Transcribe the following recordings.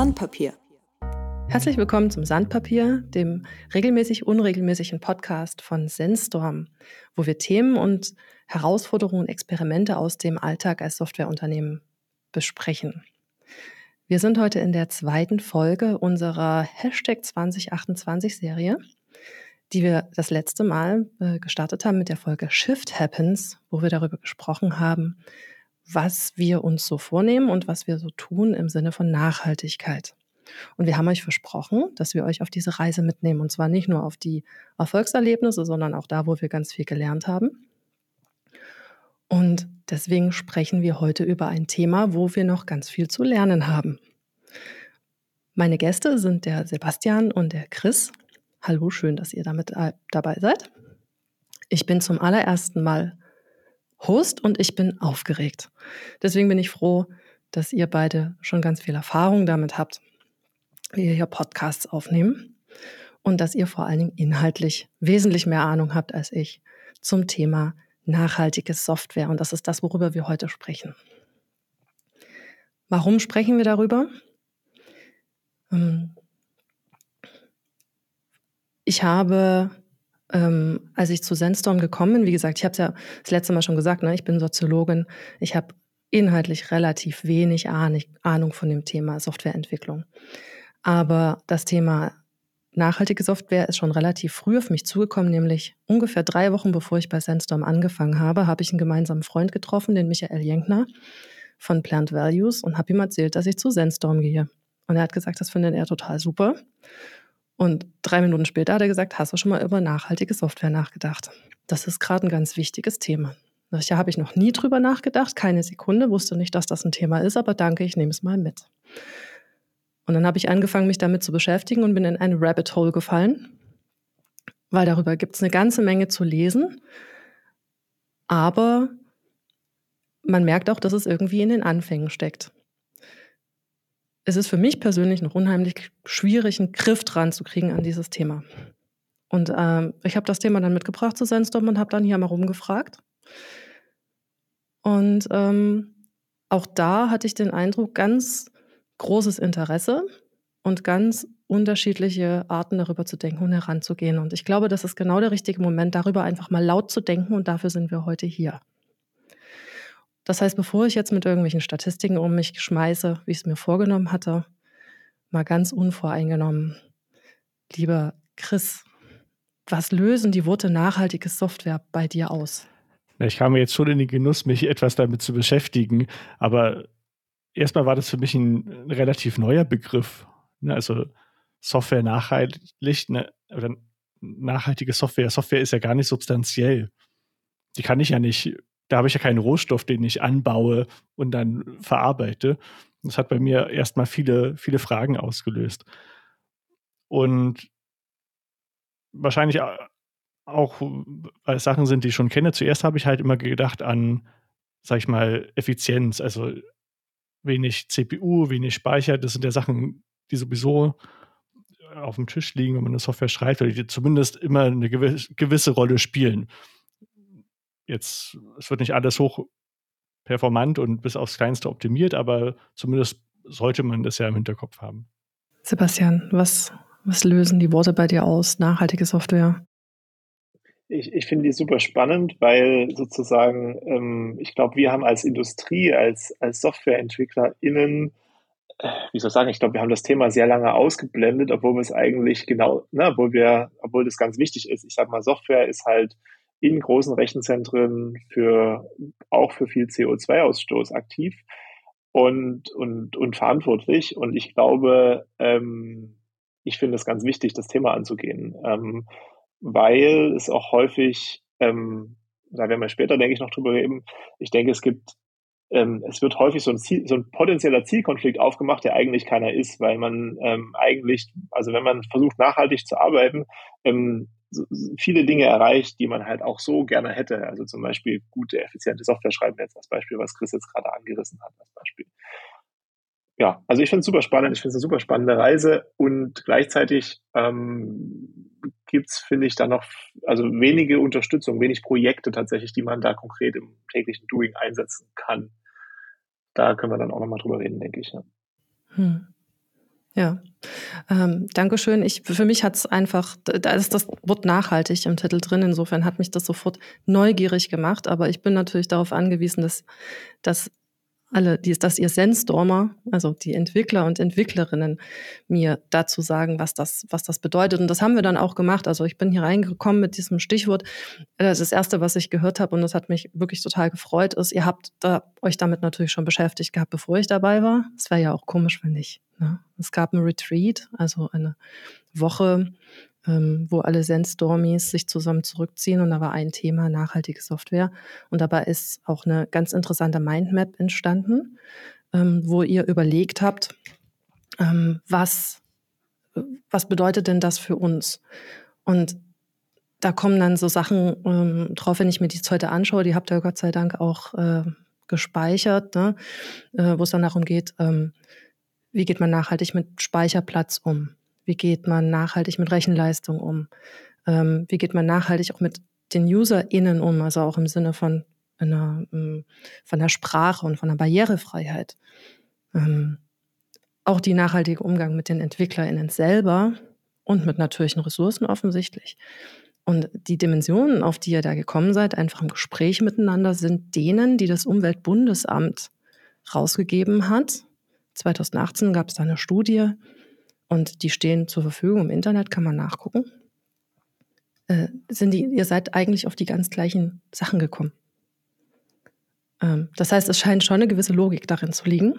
Sandpapier. Herzlich willkommen zum Sandpapier, dem regelmäßig unregelmäßigen Podcast von Senstorm, wo wir Themen und Herausforderungen und Experimente aus dem Alltag als Softwareunternehmen besprechen. Wir sind heute in der zweiten Folge unserer Hashtag 2028 Serie, die wir das letzte Mal äh, gestartet haben mit der Folge Shift Happens, wo wir darüber gesprochen haben, was wir uns so vornehmen und was wir so tun im Sinne von Nachhaltigkeit. Und wir haben euch versprochen, dass wir euch auf diese Reise mitnehmen. Und zwar nicht nur auf die Erfolgserlebnisse, sondern auch da, wo wir ganz viel gelernt haben. Und deswegen sprechen wir heute über ein Thema, wo wir noch ganz viel zu lernen haben. Meine Gäste sind der Sebastian und der Chris. Hallo, schön, dass ihr damit äh, dabei seid. Ich bin zum allerersten Mal Host und ich bin aufgeregt. Deswegen bin ich froh, dass ihr beide schon ganz viel Erfahrung damit habt, wie ihr hier Podcasts aufnehmen und dass ihr vor allen Dingen inhaltlich wesentlich mehr Ahnung habt als ich zum Thema nachhaltige Software. Und das ist das, worüber wir heute sprechen. Warum sprechen wir darüber? Ähm, ich habe ähm, als ich zu Sandstorm gekommen bin, wie gesagt, ich habe es ja das letzte Mal schon gesagt, ne, ich bin Soziologin, ich habe inhaltlich relativ wenig Ahnung von dem Thema Softwareentwicklung. Aber das Thema nachhaltige Software ist schon relativ früh auf mich zugekommen, nämlich ungefähr drei Wochen bevor ich bei Sandstorm angefangen habe, habe ich einen gemeinsamen Freund getroffen, den Michael Jenkner von Plant Values und habe ihm erzählt, dass ich zu Sandstorm gehe. Und er hat gesagt, das findet er total super. Und drei Minuten später hat er gesagt, hast du schon mal über nachhaltige Software nachgedacht? Das ist gerade ein ganz wichtiges Thema. Da habe ich noch nie drüber nachgedacht, keine Sekunde, wusste nicht, dass das ein Thema ist, aber danke, ich nehme es mal mit. Und dann habe ich angefangen, mich damit zu beschäftigen und bin in eine Rabbit Hole gefallen, weil darüber gibt es eine ganze Menge zu lesen. Aber man merkt auch, dass es irgendwie in den Anfängen steckt es ist für mich persönlich noch unheimlich schwierig, einen Griff dran zu kriegen an dieses Thema. Und ähm, ich habe das Thema dann mitgebracht zu Sandstorm und habe dann hier mal rumgefragt. Und ähm, auch da hatte ich den Eindruck, ganz großes Interesse und ganz unterschiedliche Arten darüber zu denken und heranzugehen. Und ich glaube, das ist genau der richtige Moment, darüber einfach mal laut zu denken und dafür sind wir heute hier. Das heißt, bevor ich jetzt mit irgendwelchen Statistiken um mich schmeiße, wie ich es mir vorgenommen hatte, mal ganz unvoreingenommen. Lieber Chris, was lösen die Worte nachhaltige Software bei dir aus? Ich kam jetzt schon in den Genuss, mich etwas damit zu beschäftigen, aber erstmal war das für mich ein, relativ neuer Begriff. Ne? Also Software nachhaltig, ne, oder nachhaltige Software. Software ist ja gar nicht substanziell. Die kann ich ja nicht da habe ich ja keinen Rohstoff, den ich anbaue und dann verarbeite. Das hat bei mir erstmal viele, viele Fragen ausgelöst. Und wahrscheinlich auch, weil es Sachen sind, die ich schon kenne. Zuerst habe ich halt immer gedacht an, sag ich mal, Effizienz, also wenig CPU, wenig Speicher. Das sind ja Sachen, die sowieso auf dem Tisch liegen, wenn man eine Software schreibt, oder die zumindest immer eine gewisse Rolle spielen jetzt, es wird nicht alles hoch performant und bis aufs Kleinste optimiert, aber zumindest sollte man das ja im Hinterkopf haben. Sebastian, was, was lösen die Worte bei dir aus? Nachhaltige Software? Ich, ich finde die super spannend, weil sozusagen, ähm, ich glaube, wir haben als Industrie, als, als SoftwareentwicklerInnen, äh, wie soll ich sagen, ich glaube, wir haben das Thema sehr lange ausgeblendet, obwohl wir es eigentlich genau, ne, obwohl wir, obwohl das ganz wichtig ist. Ich sage mal, Software ist halt in großen Rechenzentren für auch für viel CO2-Ausstoß aktiv und, und, und verantwortlich. Und ich glaube, ähm, ich finde es ganz wichtig, das Thema anzugehen, ähm, weil es auch häufig, ähm, da werden wir später, denke ich, noch drüber reden, ich denke, es gibt ähm, es wird häufig so ein, Ziel, so ein potenzieller Zielkonflikt aufgemacht, der eigentlich keiner ist, weil man ähm, eigentlich, also wenn man versucht, nachhaltig zu arbeiten, ähm, viele Dinge erreicht, die man halt auch so gerne hätte. Also zum Beispiel gute, effiziente Software schreiben jetzt als Beispiel, was Chris jetzt gerade angerissen hat als Beispiel. Ja, also ich finde es super spannend, ich finde es eine super spannende Reise und gleichzeitig ähm, gibt es, finde ich, da noch also wenige Unterstützung, wenig Projekte tatsächlich, die man da konkret im täglichen Doing einsetzen kann. Da können wir dann auch nochmal drüber reden, denke ich. Ja. Hm. Ja, ähm, Dankeschön. Ich, für mich hat es einfach, da ist das Wort nachhaltig im Titel drin. Insofern hat mich das sofort neugierig gemacht. Aber ich bin natürlich darauf angewiesen, dass, dass alle, die, dass ihr Sensstormer, also die Entwickler und Entwicklerinnen, mir dazu sagen, was das, was das bedeutet. Und das haben wir dann auch gemacht. Also ich bin hier reingekommen mit diesem Stichwort. Das, das erste, was ich gehört habe, und das hat mich wirklich total gefreut, ist, ihr habt da, euch damit natürlich schon beschäftigt gehabt, bevor ich dabei war. Es wäre ja auch komisch, wenn nicht. Ne? Es gab ein Retreat, also eine Woche, ähm, wo alle Zen-Stormies sich zusammen zurückziehen und da war ein Thema nachhaltige Software und dabei ist auch eine ganz interessante Mindmap entstanden, ähm, wo ihr überlegt habt, ähm, was, was bedeutet denn das für uns? Und da kommen dann so Sachen ähm, drauf, wenn ich mir die heute anschaue, die habt ihr Gott sei Dank auch äh, gespeichert, ne? äh, wo es dann darum geht, ähm, wie geht man nachhaltig mit Speicherplatz um? Wie geht man nachhaltig mit Rechenleistung um? Ähm, wie geht man nachhaltig auch mit den UserInnen um, also auch im Sinne von einer, ähm, von der Sprache und von der Barrierefreiheit? Ähm, auch die nachhaltige Umgang mit den EntwicklerInnen selber und mit natürlichen Ressourcen offensichtlich. Und die Dimensionen, auf die ihr da gekommen seid, einfach im Gespräch miteinander, sind denen, die das Umweltbundesamt rausgegeben hat. 2018 gab es da eine Studie, und die stehen zur Verfügung im Internet, kann man nachgucken. Äh, sind die, ihr seid eigentlich auf die ganz gleichen Sachen gekommen. Ähm, das heißt, es scheint schon eine gewisse Logik darin zu liegen,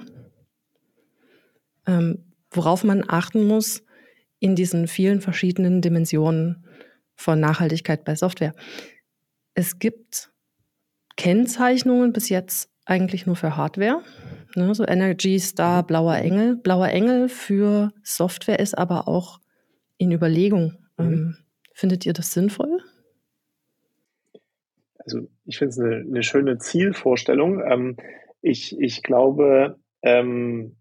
ähm, worauf man achten muss in diesen vielen verschiedenen Dimensionen von Nachhaltigkeit bei Software. Es gibt Kennzeichnungen bis jetzt eigentlich nur für Hardware. Ne, so Energy Star, mhm. Blauer Engel. Blauer Engel für Software ist aber auch in Überlegung. Mhm. Ähm, findet ihr das sinnvoll? Also ich finde es eine, eine, schöne Zielvorstellung. Ähm, ich, ich glaube, ähm,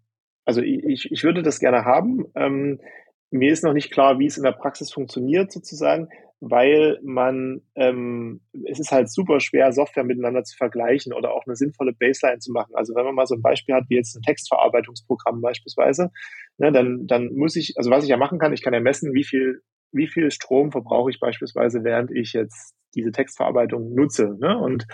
also ich, ich würde das gerne haben. Ähm, mir ist noch nicht klar, wie es in der Praxis funktioniert sozusagen weil man, ähm, es ist halt super schwer, Software miteinander zu vergleichen oder auch eine sinnvolle Baseline zu machen. Also wenn man mal so ein Beispiel hat, wie jetzt ein Textverarbeitungsprogramm beispielsweise, ne, dann, dann muss ich, also was ich ja machen kann, ich kann ja messen, wie viel, wie viel Strom verbrauche ich beispielsweise, während ich jetzt diese Textverarbeitung nutze. Ne? Und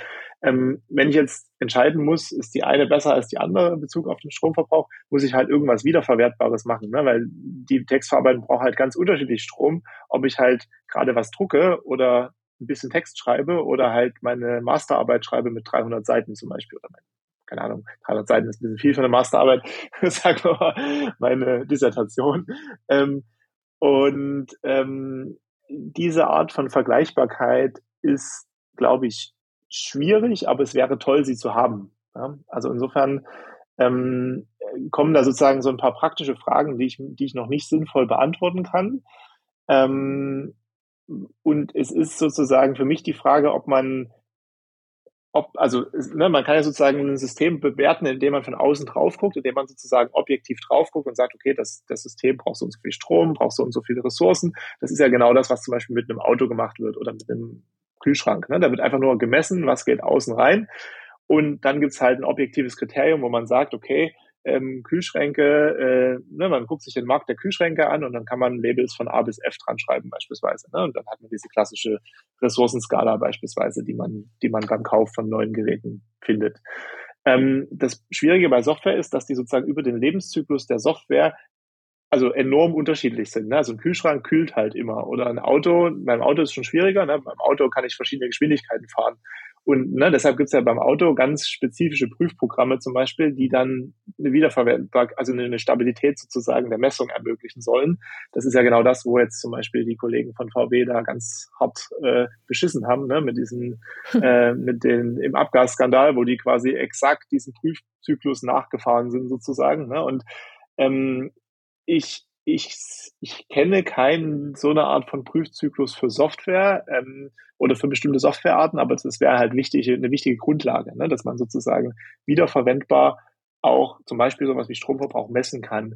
ähm, wenn ich jetzt entscheiden muss, ist die eine besser als die andere in Bezug auf den Stromverbrauch, muss ich halt irgendwas Wiederverwertbares machen, ne? weil die Textverarbeitung braucht halt ganz unterschiedlich Strom, ob ich halt gerade was drucke oder ein bisschen Text schreibe oder halt meine Masterarbeit schreibe mit 300 Seiten zum Beispiel oder mein, keine Ahnung, 300 Seiten ist ein bisschen viel für eine Masterarbeit, sagen wir mal, meine Dissertation. Ähm, und ähm, diese Art von Vergleichbarkeit ist, glaube ich, schwierig, aber es wäre toll, sie zu haben. Ja? Also insofern ähm, kommen da sozusagen so ein paar praktische Fragen, die ich, die ich noch nicht sinnvoll beantworten kann. Ähm, und es ist sozusagen für mich die Frage, ob man, ob, also ne, man kann ja sozusagen ein System bewerten, indem man von außen drauf guckt, indem man sozusagen objektiv drauf guckt und sagt, okay, das, das System braucht so und so viel Strom, braucht so und so viele Ressourcen. Das ist ja genau das, was zum Beispiel mit einem Auto gemacht wird oder mit einem Kühlschrank. Ne? Da wird einfach nur gemessen, was geht außen rein. Und dann gibt's halt ein objektives Kriterium, wo man sagt, okay, ähm, Kühlschränke, äh, ne, man guckt sich den Markt der Kühlschränke an und dann kann man Labels von A bis F dran schreiben beispielsweise. Ne? Und dann hat man diese klassische Ressourcenskala beispielsweise, die man, die man beim Kauf von neuen Geräten findet. Ähm, das Schwierige bei Software ist, dass die sozusagen über den Lebenszyklus der Software also enorm unterschiedlich sind. Ne? Also ein Kühlschrank kühlt halt immer. Oder ein Auto, beim Auto ist es schon schwieriger. Ne? Beim Auto kann ich verschiedene Geschwindigkeiten fahren. Und ne, deshalb gibt es ja beim Auto ganz spezifische Prüfprogramme zum Beispiel, die dann eine Wiederverwendbar, also eine Stabilität sozusagen der Messung ermöglichen sollen. Das ist ja genau das, wo jetzt zum Beispiel die Kollegen von VW da ganz hart äh, beschissen haben, ne, mit diesen, äh, mit den im Abgasskandal, wo die quasi exakt diesen Prüfzyklus nachgefahren sind sozusagen. Ne? Und ähm, ich, ich, ich kenne keinen so eine Art von Prüfzyklus für Software ähm, oder für bestimmte Softwarearten, aber das wäre halt wichtig, eine wichtige Grundlage, ne, dass man sozusagen wiederverwendbar auch zum Beispiel sowas wie Stromverbrauch messen kann.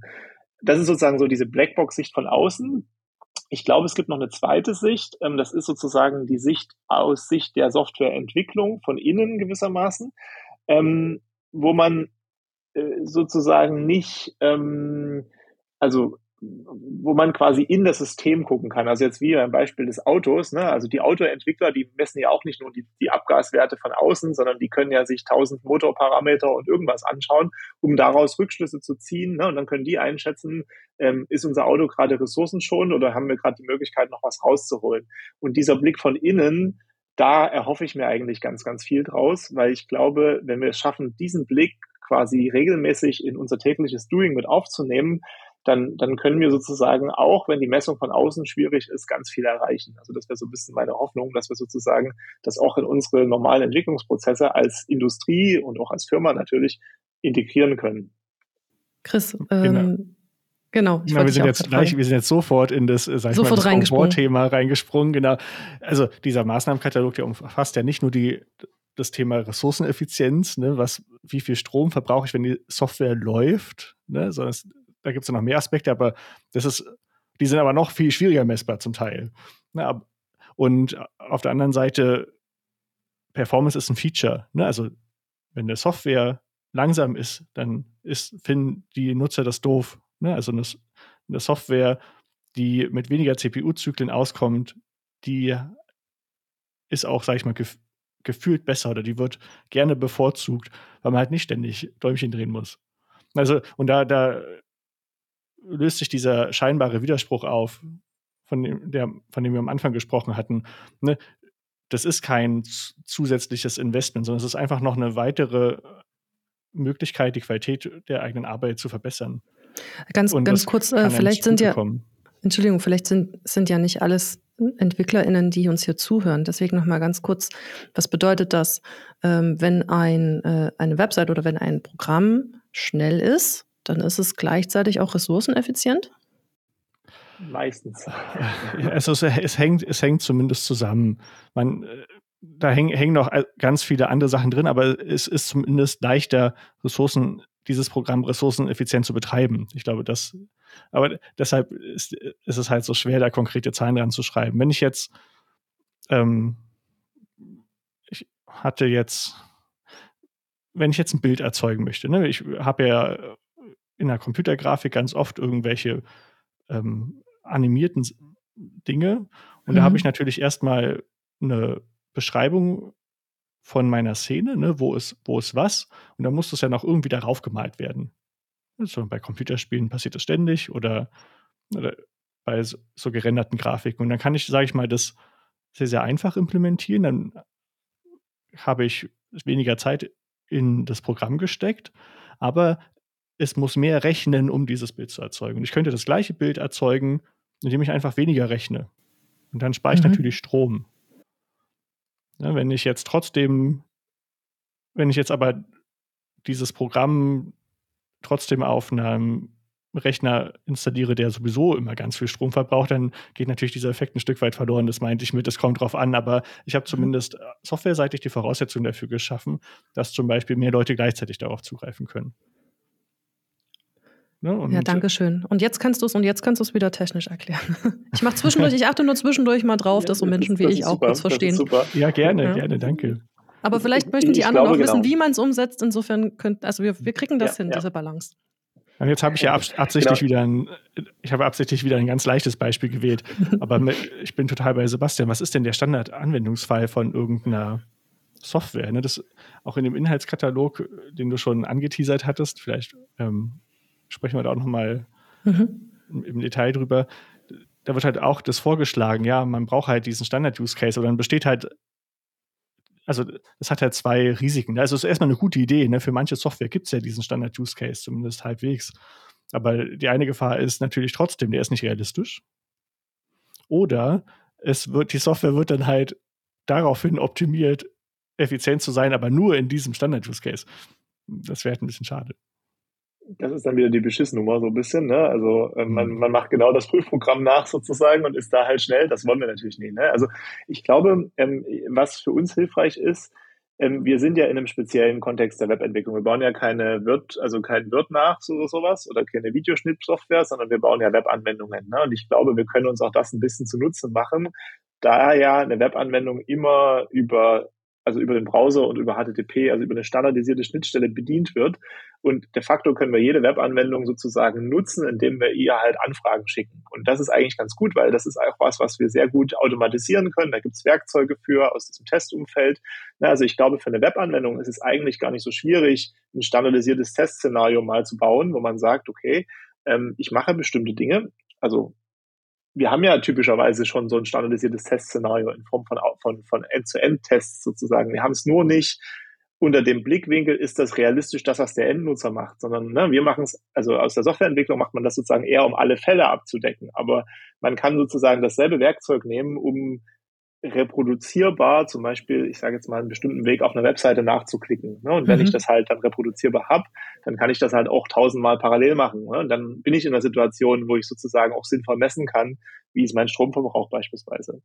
Das ist sozusagen so diese Blackbox-Sicht von außen. Ich glaube, es gibt noch eine zweite Sicht. Ähm, das ist sozusagen die Sicht aus Sicht der Softwareentwicklung von innen gewissermaßen, ähm, wo man äh, sozusagen nicht ähm, also wo man quasi in das System gucken kann. Also jetzt wie beim Beispiel des Autos, ne? also die Autoentwickler, die messen ja auch nicht nur die, die Abgaswerte von außen, sondern die können ja sich tausend Motorparameter und irgendwas anschauen, um daraus Rückschlüsse zu ziehen. Ne? Und dann können die einschätzen, ähm, ist unser Auto gerade ressourcenschonend oder haben wir gerade die Möglichkeit, noch was rauszuholen. Und dieser Blick von innen, da erhoffe ich mir eigentlich ganz, ganz viel draus, weil ich glaube, wenn wir es schaffen, diesen Blick quasi regelmäßig in unser tägliches Doing mit aufzunehmen, dann, dann können wir sozusagen auch, wenn die Messung von außen schwierig ist, ganz viel erreichen. Also das wäre so ein bisschen meine Hoffnung, dass wir sozusagen das auch in unsere normalen Entwicklungsprozesse als Industrie und auch als Firma natürlich integrieren können. Chris, ähm, genau. Genau. Ich ja, wir sind jetzt gleich, wir sind jetzt sofort in das, sag ich sofort mal, das Komfortthema reingesprungen. Genau. Also dieser Maßnahmenkatalog, der umfasst ja nicht nur die, das Thema Ressourceneffizienz, ne, was, wie viel Strom verbrauche ich, wenn die Software läuft, ne, sondern es da gibt es ja noch mehr Aspekte, aber das ist, die sind aber noch viel schwieriger messbar zum Teil. Ne? Und auf der anderen Seite, Performance ist ein Feature. Ne? Also wenn eine Software langsam ist, dann ist, finden die Nutzer das doof. Ne? Also eine, eine Software, die mit weniger CPU-Zyklen auskommt, die ist auch, sag ich mal, gef gefühlt besser oder die wird gerne bevorzugt, weil man halt nicht ständig Däumchen drehen muss. Also, und da, da löst sich dieser scheinbare Widerspruch auf, von dem, der, von dem wir am Anfang gesprochen hatten. Ne? Das ist kein zusätzliches Investment, sondern es ist einfach noch eine weitere Möglichkeit, die Qualität der eigenen Arbeit zu verbessern. Ganz, ganz kurz, äh, vielleicht sind ja, Entschuldigung, vielleicht sind, sind ja nicht alles EntwicklerInnen, die uns hier zuhören. Deswegen nochmal ganz kurz, was bedeutet das, ähm, wenn ein, äh, eine Website oder wenn ein Programm schnell ist, dann ist es gleichzeitig auch ressourceneffizient? Meistens. Also es, es, hängt, es hängt zumindest zusammen. Man, da hängen, hängen noch ganz viele andere Sachen drin, aber es ist zumindest leichter, Ressourcen, dieses Programm ressourceneffizient zu betreiben. Ich glaube, das, aber deshalb ist, ist es halt so schwer, da konkrete Zahlen dran zu schreiben. Wenn ich jetzt, ähm, ich hatte jetzt, wenn ich jetzt ein Bild erzeugen möchte, ne, ich habe ja in der Computergrafik ganz oft irgendwelche ähm, animierten Dinge. Und mhm. da habe ich natürlich erstmal eine Beschreibung von meiner Szene, ne, wo ist, wo ist was. Und dann muss das ja noch irgendwie darauf gemalt werden. Also bei Computerspielen passiert das ständig oder, oder bei so, so, gerenderten Grafiken. Und dann kann ich, sage ich mal, das sehr, sehr einfach implementieren. Dann habe ich weniger Zeit in das Programm gesteckt, aber es muss mehr rechnen, um dieses Bild zu erzeugen. Und ich könnte das gleiche Bild erzeugen, indem ich einfach weniger rechne. Und dann spare ich mhm. natürlich Strom. Ja, wenn ich jetzt trotzdem, wenn ich jetzt aber dieses Programm trotzdem auf einem Rechner installiere, der sowieso immer ganz viel Strom verbraucht, dann geht natürlich dieser Effekt ein Stück weit verloren. Das meinte ich mit, es kommt drauf an, aber ich habe mhm. zumindest softwareseitig die Voraussetzungen dafür geschaffen, dass zum Beispiel mehr Leute gleichzeitig darauf zugreifen können. Ne? ja, danke schön. Und jetzt kannst du es und jetzt kannst du es wieder technisch erklären. Ich mache zwischendurch, ich achte nur zwischendurch mal drauf, ja, dass so Menschen wie ich auch super, kurz verstehen. Ja, gerne, ja. gerne, danke. Aber vielleicht möchten die anderen glaube, auch wissen, genau. wie man es umsetzt. Insofern könnten, also wir, wir kriegen das ja, hin, diese Balance. Und jetzt habe ich ja absichtlich genau. wieder ein, ich habe absichtlich wieder ein ganz leichtes Beispiel gewählt. Aber ich bin total bei Sebastian. Was ist denn der Standardanwendungsfall von irgendeiner Software? Ne? Das auch in dem Inhaltskatalog, den du schon angeteasert hattest, vielleicht ähm, sprechen wir da auch nochmal mhm. im, Detail drüber. Da wird halt auch das vorgeschlagen, ja, man braucht halt diesen Standard-Use-Case, aber dann besteht halt, also das hat halt zwei Risiken. Also es ist erstmal eine gute Idee, ne? Für manche Software gibt es ja diesen Standard-Use-Case, zumindest halbwegs. Aber die eine Gefahr ist natürlich trotzdem, der ist nicht realistisch. Oder es wird, die Software wird dann halt daraufhin optimiert, effizient zu sein, aber nur in diesem Standard-Use-Case. Das wäre halt ein bisschen schade das ist dann wieder die Beschissnummer so ein bisschen. Ne? Also äh, man, mhm. man macht genau das Prüfprogramm nach sozusagen und ist da halt schnell. Das wollen wir natürlich nicht. Ne? Also ich glaube, ähm, was für uns hilfreich ist, ähm, wir sind ja in einem speziellen Kontext der Webentwicklung. Wir bauen ja keine Wirt, also kein Wirt nach oder sowas oder keine Videoschnittsoftware, sondern wir bauen ja Webanwendungen. Ne? Und ich glaube, wir können uns auch das ein bisschen zunutze machen, da ja eine Webanwendung immer über also über den Browser und über HTTP, also über eine standardisierte Schnittstelle bedient wird. Und de facto können wir jede Webanwendung sozusagen nutzen, indem wir ihr halt Anfragen schicken. Und das ist eigentlich ganz gut, weil das ist auch was, was wir sehr gut automatisieren können. Da gibt es Werkzeuge für aus diesem Testumfeld. Also ich glaube, für eine Webanwendung ist es eigentlich gar nicht so schwierig, ein standardisiertes Testszenario mal zu bauen, wo man sagt, okay, ähm, ich mache bestimmte Dinge. Also wir haben ja typischerweise schon so ein standardisiertes Testszenario in Form von, von, von End-zu-End-Tests sozusagen. Wir haben es nur nicht unter dem Blickwinkel, ist das realistisch, das, was der Endnutzer macht, sondern ne, wir machen es, also aus der Softwareentwicklung macht man das sozusagen eher, um alle Fälle abzudecken. Aber man kann sozusagen dasselbe Werkzeug nehmen, um reproduzierbar, zum Beispiel, ich sage jetzt mal, einen bestimmten Weg auf einer Webseite nachzuklicken. Ne? Und wenn mhm. ich das halt dann reproduzierbar habe, dann kann ich das halt auch tausendmal parallel machen. Ne? Und dann bin ich in einer Situation, wo ich sozusagen auch sinnvoll messen kann, wie ist mein Stromverbrauch beispielsweise.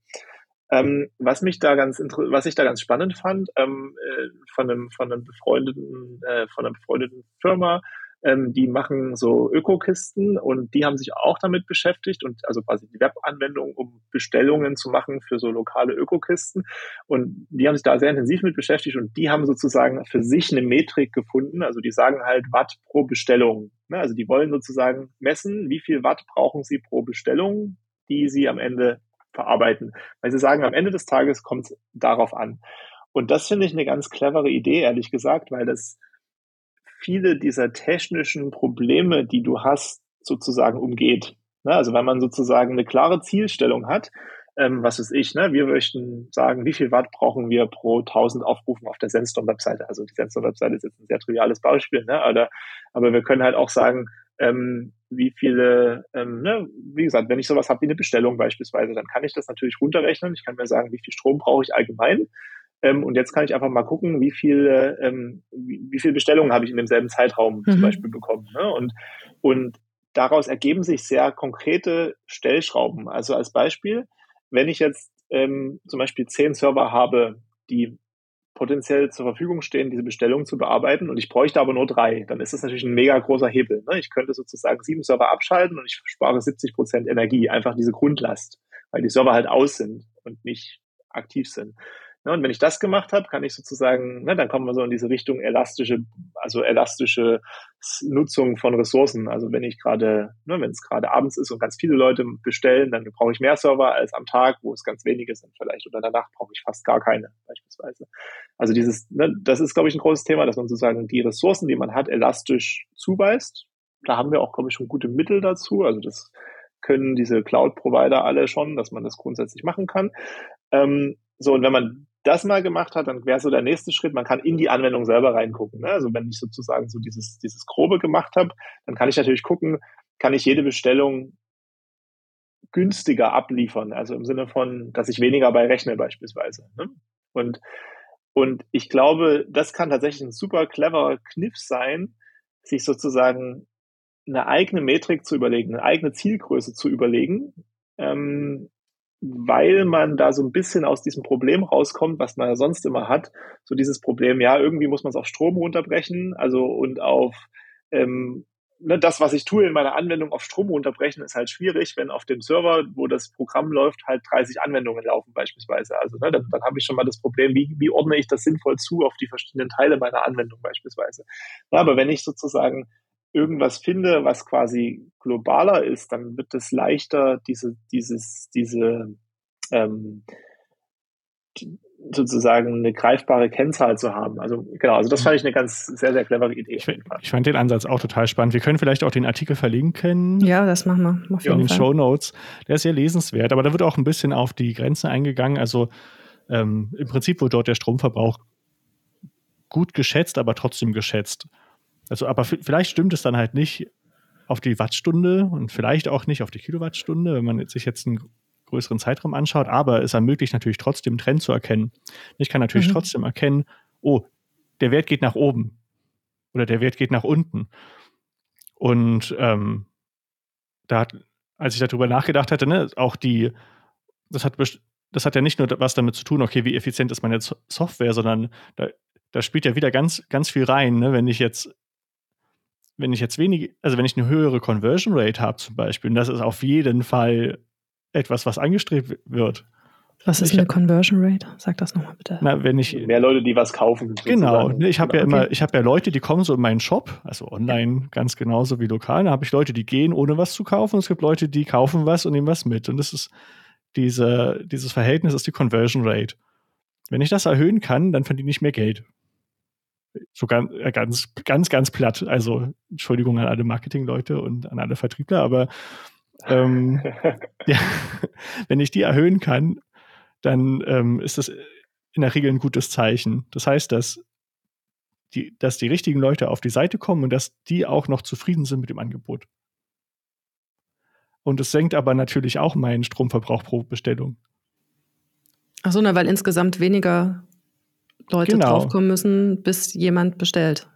Ähm, was mich da ganz was ich da ganz spannend fand, ähm, äh, von einem von einem befreundeten äh, von einer befreundeten Firma, ähm, die machen so Ökokisten und die haben sich auch damit beschäftigt und also quasi die Webanwendung, um Bestellungen zu machen für so lokale Ökokisten. Und die haben sich da sehr intensiv mit beschäftigt und die haben sozusagen für sich eine Metrik gefunden. Also die sagen halt Watt pro Bestellung. Ne? Also die wollen sozusagen messen, wie viel Watt brauchen sie pro Bestellung, die sie am Ende verarbeiten. Weil sie sagen, am Ende des Tages kommt es darauf an. Und das finde ich eine ganz clevere Idee, ehrlich gesagt, weil das viele dieser technischen Probleme, die du hast, sozusagen umgeht. Ne? Also wenn man sozusagen eine klare Zielstellung hat, ähm, was ist ich, ne? wir möchten sagen, wie viel Watt brauchen wir pro 1000 Aufrufen auf der Sandstorm-Webseite. Also die Sandstorm-Webseite ist jetzt ein sehr triviales Beispiel, ne? aber, aber wir können halt auch sagen, ähm, wie viele, ähm, ne, wie gesagt, wenn ich sowas habe wie eine Bestellung beispielsweise, dann kann ich das natürlich runterrechnen. Ich kann mir sagen, wie viel Strom brauche ich allgemein. Ähm, und jetzt kann ich einfach mal gucken, wie viele, ähm, wie, wie viele Bestellungen habe ich in demselben Zeitraum mhm. zum Beispiel bekommen. Ne? Und, und daraus ergeben sich sehr konkrete Stellschrauben. Also als Beispiel, wenn ich jetzt ähm, zum Beispiel zehn Server habe, die potenziell zur Verfügung stehen, diese Bestellung zu bearbeiten und ich bräuchte aber nur drei, dann ist das natürlich ein mega großer Hebel. Ne? Ich könnte sozusagen sieben Server abschalten und ich spare 70 Prozent Energie, einfach diese Grundlast, weil die Server halt aus sind und nicht aktiv sind. Ne, und wenn ich das gemacht habe, kann ich sozusagen, ne, dann kommen wir so in diese Richtung elastische, also elastische Nutzung von Ressourcen. Also wenn ich gerade, ne, wenn es gerade abends ist und ganz viele Leute bestellen, dann brauche ich mehr Server als am Tag, wo es ganz wenige sind vielleicht. Oder danach brauche ich fast gar keine beispielsweise. Also dieses, ne, das ist, glaube ich, ein großes Thema, dass man sozusagen die Ressourcen, die man hat, elastisch zuweist. Da haben wir auch, glaube ich, schon gute Mittel dazu. Also das können diese Cloud-Provider alle schon, dass man das grundsätzlich machen kann. Ähm, so, und wenn man das mal gemacht hat, dann wäre so der nächste Schritt, man kann in die Anwendung selber reingucken. Ne? Also wenn ich sozusagen so dieses, dieses Grobe gemacht habe, dann kann ich natürlich gucken, kann ich jede Bestellung günstiger abliefern, also im Sinne von, dass ich weniger bei rechne beispielsweise. Ne? Und, und ich glaube, das kann tatsächlich ein super cleverer Kniff sein, sich sozusagen eine eigene Metrik zu überlegen, eine eigene Zielgröße zu überlegen, ähm, weil man da so ein bisschen aus diesem Problem rauskommt, was man ja sonst immer hat. So dieses Problem, ja, irgendwie muss man es auf Strom runterbrechen, also und auf ähm, ne, das, was ich tue in meiner Anwendung auf Strom runterbrechen, ist halt schwierig, wenn auf dem Server, wo das Programm läuft, halt 30 Anwendungen laufen beispielsweise. Also ne, dann, dann habe ich schon mal das Problem, wie, wie ordne ich das sinnvoll zu auf die verschiedenen Teile meiner Anwendung beispielsweise. Ja, aber wenn ich sozusagen irgendwas finde, was quasi globaler ist, dann wird es leichter, diese, dieses, diese ähm, sozusagen eine greifbare Kennzahl zu haben. Also genau, also das fand ich eine ganz sehr, sehr clevere Idee. Ich, ich fand den Ansatz auch total spannend. Wir können vielleicht auch den Artikel verlinken. Ja, das machen wir. Auf jeden in den Show Notes. Der ist sehr lesenswert, aber da wird auch ein bisschen auf die Grenzen eingegangen. Also ähm, im Prinzip wird dort der Stromverbrauch gut geschätzt, aber trotzdem geschätzt. Also, aber vielleicht stimmt es dann halt nicht auf die Wattstunde und vielleicht auch nicht auf die Kilowattstunde, wenn man sich jetzt einen größeren Zeitraum anschaut, aber es ermöglicht natürlich trotzdem einen Trend zu erkennen. Ich kann natürlich mhm. trotzdem erkennen, oh, der Wert geht nach oben oder der Wert geht nach unten. Und ähm, da hat, als ich darüber nachgedacht hatte, ne, auch die, das hat, das hat ja nicht nur was damit zu tun, okay, wie effizient ist meine Software, sondern da, da spielt ja wieder ganz, ganz viel rein, ne? wenn ich jetzt wenn ich jetzt wenig, also wenn ich eine höhere Conversion Rate habe zum Beispiel, und das ist auf jeden Fall etwas, was angestrebt wird, Was ist eine Conversion Rate? Sag das nochmal bitte. Na, wenn ich mehr Leute, die was kaufen. Genau. Ne, ich habe genau. ja immer, ich habe ja Leute, die kommen so in meinen Shop, also online ganz genauso wie lokal. Da habe ich Leute, die gehen, ohne was zu kaufen. Und es gibt Leute, die kaufen was und nehmen was mit. Und das ist diese, dieses Verhältnis ist die Conversion Rate. Wenn ich das erhöhen kann, dann verdiene ich mehr Geld. So ganz, äh, ganz, ganz, ganz platt. Also Entschuldigung an alle Marketingleute und an alle Vertriebler, aber ähm, ja, wenn ich die erhöhen kann, dann ähm, ist das in der Regel ein gutes Zeichen. Das heißt, dass die, dass die richtigen Leute auf die Seite kommen und dass die auch noch zufrieden sind mit dem Angebot. Und es senkt aber natürlich auch meinen Stromverbrauch pro Bestellung. Ach so, na, weil insgesamt weniger Leute genau. draufkommen müssen, bis jemand bestellt.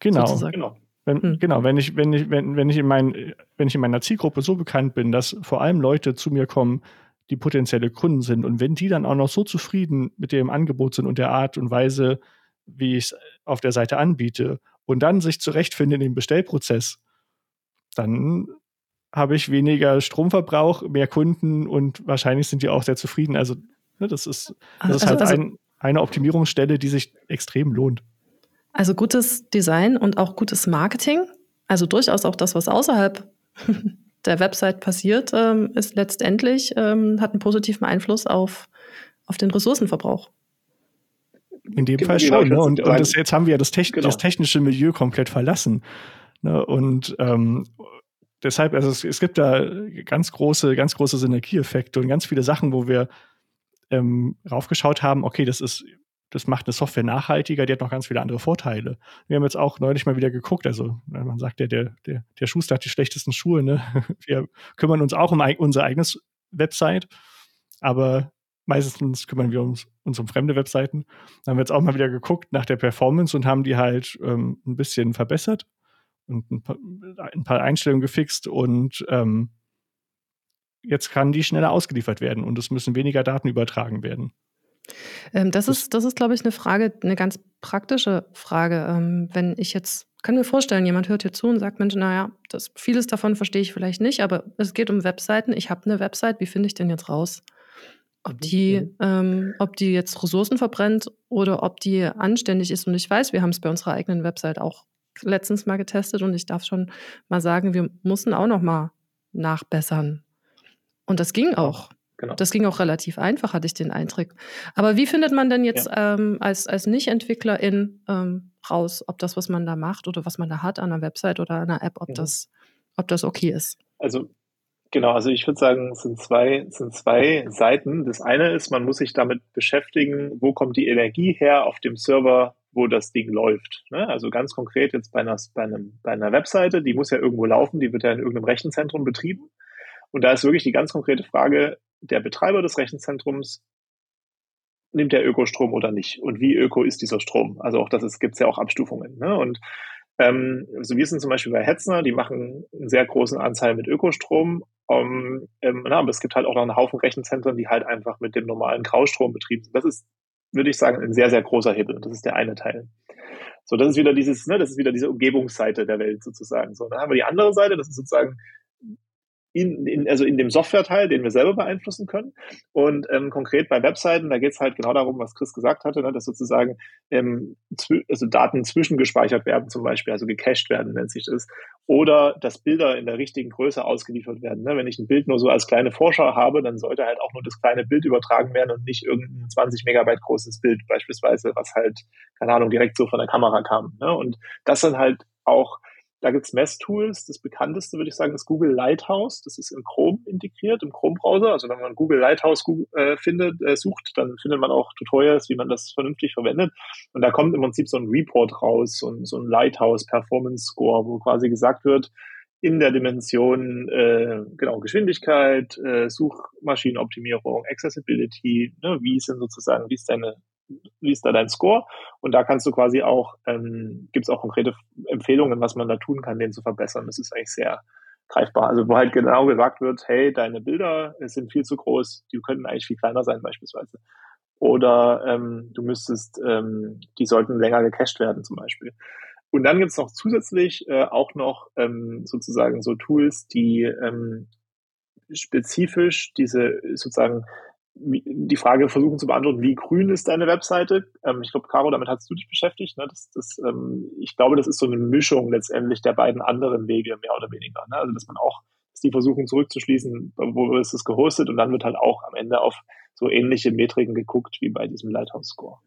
Genau. genau. Wenn, hm. Genau, wenn ich, wenn ich, wenn, wenn ich in mein, wenn ich in meiner Zielgruppe so bekannt bin, dass vor allem Leute zu mir kommen, die potenzielle Kunden sind. Und wenn die dann auch noch so zufrieden mit dem Angebot sind und der Art und Weise, wie ich es auf der Seite anbiete, und dann sich zurechtfinden in dem Bestellprozess, dann habe ich weniger Stromverbrauch, mehr Kunden und wahrscheinlich sind die auch sehr zufrieden. Also ne, das ist, das ist also, halt also, ein, eine Optimierungsstelle, die sich extrem lohnt. Also gutes Design und auch gutes Marketing, also durchaus auch das, was außerhalb der Website passiert, ähm, ist letztendlich, ähm, hat einen positiven Einfluss auf, auf den Ressourcenverbrauch. In dem Fall schon. Ne? Und, und das, jetzt haben wir ja das, Techn genau. das, technische Milieu komplett verlassen. Ne? Und ähm, deshalb, also es, es, gibt da ganz große, ganz große Synergieeffekte und ganz viele Sachen, wo wir ähm, raufgeschaut haben, okay, das ist das macht eine Software nachhaltiger, die hat noch ganz viele andere Vorteile. Wir haben jetzt auch neulich mal wieder geguckt, also man sagt ja, der, der, der Schuster hat die schlechtesten Schuhe, ne? Wir kümmern uns auch um unser eigenes Website, aber meistens kümmern wir uns, uns um fremde Webseiten. Da haben wir jetzt auch mal wieder geguckt nach der Performance und haben die halt ähm, ein bisschen verbessert und ein paar, ein paar Einstellungen gefixt und ähm, jetzt kann die schneller ausgeliefert werden und es müssen weniger Daten übertragen werden. Ähm, das, ist, das ist, glaube ich, eine Frage, eine ganz praktische Frage. Ähm, wenn ich jetzt, kann mir vorstellen, jemand hört hier zu und sagt, Mensch, naja, das, vieles davon verstehe ich vielleicht nicht, aber es geht um Webseiten. Ich habe eine Website, wie finde ich denn jetzt raus? Ob die, mhm. ähm, ob die jetzt Ressourcen verbrennt oder ob die anständig ist. Und ich weiß, wir haben es bei unserer eigenen Website auch letztens mal getestet und ich darf schon mal sagen, wir mussten auch noch mal nachbessern. Und das ging auch. Genau. Das ging auch relativ einfach, hatte ich den Eindruck. Aber wie findet man denn jetzt ja. ähm, als, als Nicht-Entwicklerin ähm, raus, ob das, was man da macht oder was man da hat an einer Website oder einer App, ob, mhm. das, ob das okay ist? Also Genau, also ich würde sagen, es sind zwei, es sind zwei Seiten. Das eine ist, man muss sich damit beschäftigen, wo kommt die Energie her auf dem Server, wo das Ding läuft. Ne? Also ganz konkret jetzt bei einer, bei, einem, bei einer Webseite, die muss ja irgendwo laufen, die wird ja in irgendeinem Rechenzentrum betrieben. Und da ist wirklich die ganz konkrete Frage, der Betreiber des Rechenzentrums nimmt der Ökostrom oder nicht? Und wie öko ist dieser Strom? Also auch das gibt es ja auch Abstufungen. Ne? Und ähm, also wir sind zum Beispiel bei Hetzner, die machen einen sehr großen Anteil mit Ökostrom. Um, ähm, na, aber es gibt halt auch noch einen Haufen Rechenzentren, die halt einfach mit dem normalen Graustrom betrieben sind. Das ist, würde ich sagen, ein sehr, sehr großer Hebel. Das ist der eine Teil. So, das ist wieder dieses, ne, das ist wieder diese Umgebungsseite der Welt sozusagen. So, dann haben wir die andere Seite, das ist sozusagen in, in, also in dem Software-Teil, den wir selber beeinflussen können. Und ähm, konkret bei Webseiten, da geht es halt genau darum, was Chris gesagt hatte, ne, dass sozusagen ähm, also Daten zwischengespeichert werden, zum Beispiel, also gecached werden, nennt sich das. Oder dass Bilder in der richtigen Größe ausgeliefert werden. Ne? Wenn ich ein Bild nur so als kleine Vorschau habe, dann sollte halt auch nur das kleine Bild übertragen werden und nicht irgendein 20 Megabyte großes Bild beispielsweise, was halt, keine Ahnung, direkt so von der Kamera kam. Ne? Und das sind halt auch da gibt's Messtools. Das bekannteste, würde ich sagen, ist Google Lighthouse. Das ist im Chrome integriert, im Chrome-Browser. Also wenn man Google Lighthouse äh, findet, äh, sucht, dann findet man auch Tutorials, wie man das vernünftig verwendet. Und da kommt im Prinzip so ein Report raus, so ein, so ein Lighthouse Performance Score, wo quasi gesagt wird, in der Dimension äh, genau Geschwindigkeit, äh, Suchmaschinenoptimierung, Accessibility, ne, wie ist denn sozusagen, wie ist deine wie ist da dein Score? Und da kannst du quasi auch, ähm, gibt es auch konkrete Empfehlungen, was man da tun kann, den zu verbessern. Das ist eigentlich sehr greifbar. Also wo halt genau gesagt wird, hey, deine Bilder sind viel zu groß, die könnten eigentlich viel kleiner sein beispielsweise. Oder ähm, du müsstest, ähm, die sollten länger gecached werden zum Beispiel. Und dann gibt es noch zusätzlich äh, auch noch ähm, sozusagen so Tools, die ähm, spezifisch diese sozusagen die Frage versuchen zu beantworten, wie grün ist deine Webseite? Ähm, ich glaube, Caro, damit hast du dich beschäftigt. Ne? Das, das, ähm, ich glaube, das ist so eine Mischung letztendlich der beiden anderen Wege, mehr oder weniger. Ne? Also, dass man auch, dass die versuchen zurückzuschließen, wo ist es gehostet und dann wird halt auch am Ende auf so ähnliche Metriken geguckt wie bei diesem Lighthouse-Score.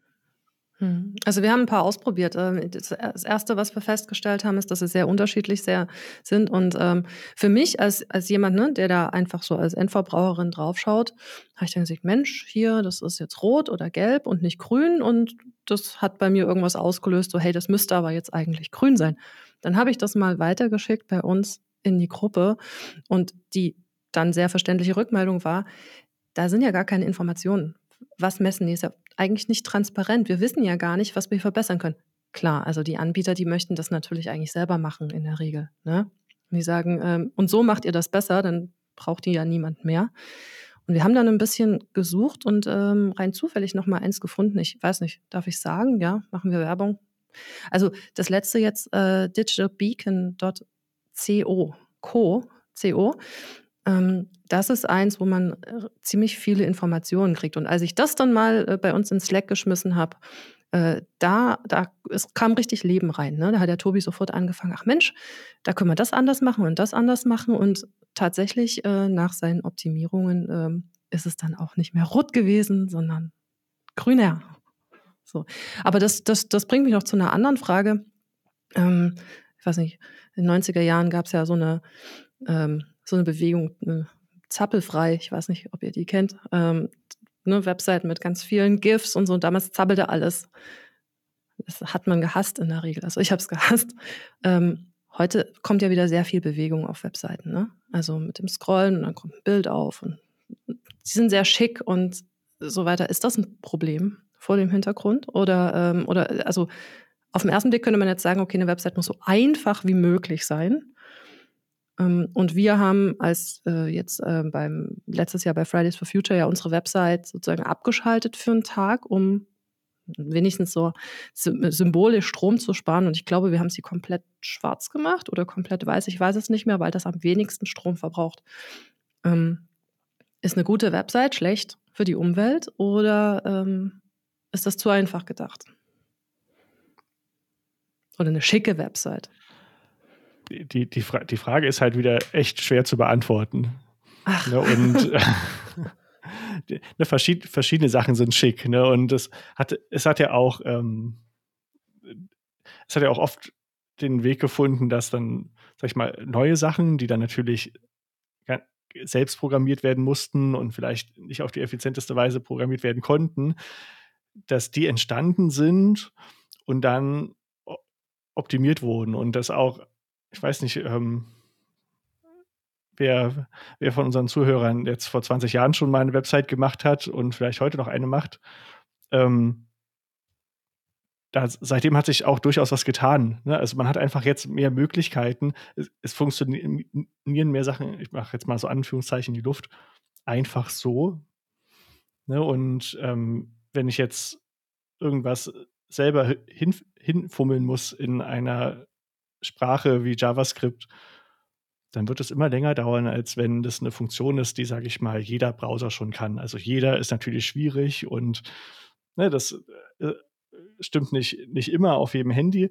Hm. Also wir haben ein paar ausprobiert. Ähm, das Erste, was wir festgestellt haben, ist, dass sie sehr unterschiedlich sehr sind. Und ähm, für mich als, als jemand, ne, der da einfach so als Endverbraucherin draufschaut, habe ich dann gesagt, Mensch, hier, das ist jetzt rot oder gelb und nicht grün. Und das hat bei mir irgendwas ausgelöst, so hey, das müsste aber jetzt eigentlich grün sein. Dann habe ich das mal weitergeschickt bei uns in die Gruppe und die dann sehr verständliche Rückmeldung war, da sind ja gar keine Informationen. Was messen die? Eigentlich nicht transparent. Wir wissen ja gar nicht, was wir verbessern können. Klar, also die Anbieter, die möchten das natürlich eigentlich selber machen in der Regel. Ne? Die sagen, ähm, und so macht ihr das besser, dann braucht ihr ja niemand mehr. Und wir haben dann ein bisschen gesucht und ähm, rein zufällig noch mal eins gefunden. Ich weiß nicht, darf ich sagen? Ja, machen wir Werbung. Also das letzte jetzt äh, digitalbeacon.co, Co, CO, das ist eins, wo man äh, ziemlich viele Informationen kriegt. Und als ich das dann mal äh, bei uns in Slack geschmissen habe, äh, da, da es kam richtig Leben rein. Ne? Da hat der Tobi sofort angefangen, ach Mensch, da können wir das anders machen und das anders machen. Und tatsächlich äh, nach seinen Optimierungen ähm, ist es dann auch nicht mehr rot gewesen, sondern grüner. So. Aber das, das, das bringt mich noch zu einer anderen Frage. Ähm, ich weiß nicht, in den 90er Jahren gab es ja so eine ähm, so eine Bewegung, eine Zappelfrei, ich weiß nicht, ob ihr die kennt, ähm, eine Website mit ganz vielen GIFs und so. Und damals zappelte alles. Das hat man gehasst in der Regel. Also ich habe es gehasst. Ähm, heute kommt ja wieder sehr viel Bewegung auf Webseiten. Ne? Also mit dem Scrollen und dann kommt ein Bild auf. Und sie sind sehr schick und so weiter. Ist das ein Problem vor dem Hintergrund? Oder, ähm, oder also auf den ersten Blick könnte man jetzt sagen, okay, eine Website muss so einfach wie möglich sein. Ähm, und wir haben als äh, jetzt äh, beim letztes Jahr bei Fridays for Future ja unsere Website sozusagen abgeschaltet für einen Tag, um wenigstens so symbolisch Strom zu sparen. Und ich glaube, wir haben sie komplett schwarz gemacht oder komplett weiß. Ich weiß es nicht mehr, weil das am wenigsten Strom verbraucht. Ähm, ist eine gute Website schlecht für die Umwelt oder ähm, ist das zu einfach gedacht? Oder eine schicke Website? Die, die, Fra die Frage ist halt wieder echt schwer zu beantworten. Ach. Ne, und ne, verschied verschiedene Sachen sind schick. Ne, und es hat, es hat ja auch, ähm, es hat ja auch oft den Weg gefunden, dass dann, sag ich mal, neue Sachen, die dann natürlich selbst programmiert werden mussten und vielleicht nicht auf die effizienteste Weise programmiert werden konnten, dass die entstanden sind und dann optimiert wurden und das auch ich weiß nicht, ähm, wer, wer von unseren Zuhörern jetzt vor 20 Jahren schon mal eine Website gemacht hat und vielleicht heute noch eine macht. Ähm, da, seitdem hat sich auch durchaus was getan. Ne? Also man hat einfach jetzt mehr Möglichkeiten. Es, es funktionieren mehr Sachen, ich mache jetzt mal so Anführungszeichen in die Luft, einfach so. Ne? Und ähm, wenn ich jetzt irgendwas selber hin, hinfummeln muss in einer Sprache wie JavaScript, dann wird es immer länger dauern, als wenn das eine Funktion ist, die, sage ich mal, jeder Browser schon kann. Also jeder ist natürlich schwierig und ne, das äh, stimmt nicht, nicht immer auf jedem Handy,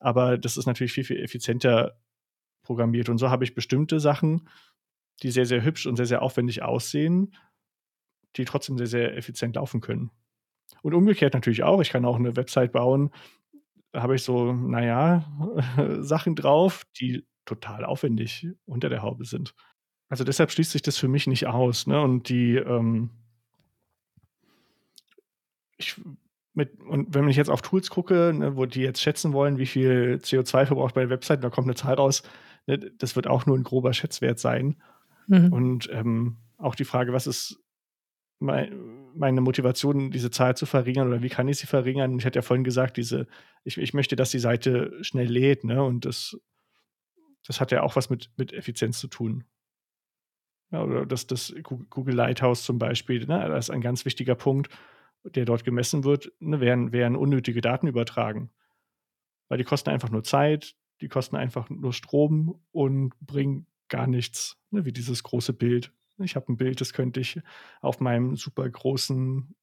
aber das ist natürlich viel, viel effizienter programmiert. Und so habe ich bestimmte Sachen, die sehr, sehr hübsch und sehr, sehr aufwendig aussehen, die trotzdem sehr, sehr effizient laufen können. Und umgekehrt natürlich auch. Ich kann auch eine Website bauen, habe ich so, naja, Sachen drauf, die total aufwendig unter der Haube sind. Also deshalb schließt sich das für mich nicht aus. Ne? Und die, ähm, ich, mit, und wenn ich jetzt auf Tools gucke, ne, wo die jetzt schätzen wollen, wie viel CO2 verbraucht bei der Website, da kommt eine Zahl raus, ne, das wird auch nur ein grober Schätzwert sein. Mhm. Und ähm, auch die Frage, was ist mein, meine Motivation, diese Zahl zu verringern oder wie kann ich sie verringern? Ich hatte ja vorhin gesagt, diese, ich, ich möchte, dass die Seite schnell lädt, ne? Und das, das hat ja auch was mit, mit Effizienz zu tun. Ja, oder das, das Google Lighthouse zum Beispiel, ne? das ist ein ganz wichtiger Punkt, der dort gemessen wird, ne? werden, werden unnötige Daten übertragen. Weil die kosten einfach nur Zeit, die kosten einfach nur Strom und bringen gar nichts, ne? wie dieses große Bild Ich habe ein Bild, das könnte ich auf meinem super großen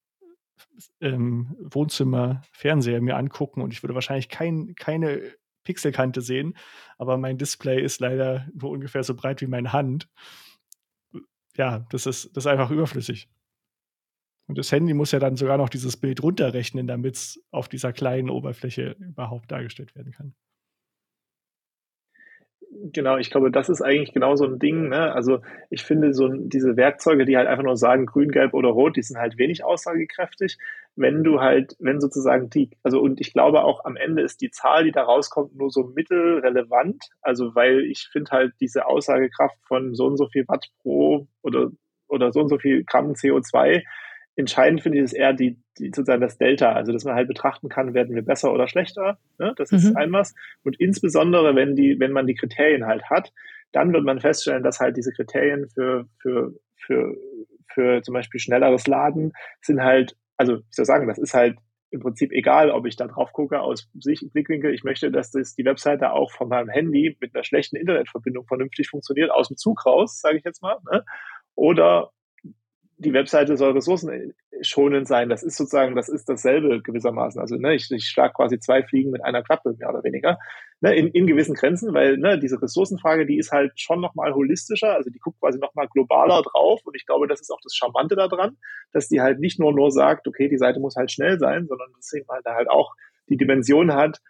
ähm, Wohnzimmer-Fernseher mir angucken und ich würde wahrscheinlich kein, keine Pixelkante sehen, aber mein Display ist leider nur ungefähr so breit wie meine Hand. Ja, das ist, das ist einfach überflüssig. Und das Handy muss ja dann sogar noch dieses Bild runterrechnen, damit es auf dieser kleinen Oberfläche überhaupt dargestellt werden kann. Genau, ich glaube, das ist eigentlich genau so ein Ding. Ne? Also ich finde so diese Werkzeuge, die halt einfach nur sagen, grün, gelb oder rot, die sind halt wenig aussagekräftig. Wenn du halt, wenn sozusagen die, also und ich glaube auch am Ende ist die Zahl, die da rauskommt, nur so mittelrelevant. Also weil ich finde halt diese Aussagekraft von so und so viel Watt pro oder, oder so und so viel Gramm CO2, entscheidend finde ich ist eher die, die sozusagen das Delta, also dass man halt betrachten kann, werden wir besser oder schlechter. Ne? Das mhm. ist ein was. Und insbesondere, wenn die, wenn man die Kriterien halt hat, dann wird man feststellen, dass halt diese Kriterien für, für, für, für zum Beispiel schnelleres Laden sind halt, also ich soll sagen, das ist halt im Prinzip egal, ob ich da drauf gucke aus Sicht Blickwinkel. Ich möchte, dass das die Webseite auch von meinem Handy mit einer schlechten Internetverbindung vernünftig funktioniert, aus dem Zug raus, sage ich jetzt mal. Ne? Oder die Webseite soll ressourcenschonend sein. Das ist sozusagen, das ist dasselbe gewissermaßen. Also ne, ich, ich schlage quasi zwei Fliegen mit einer Klappe, mehr oder weniger, ne, in, in gewissen Grenzen, weil ne, diese Ressourcenfrage, die ist halt schon nochmal holistischer, also die guckt quasi nochmal globaler drauf und ich glaube, das ist auch das Charmante daran, dass die halt nicht nur nur sagt, okay, die Seite muss halt schnell sein, sondern dass sie halt, halt auch die Dimension hat,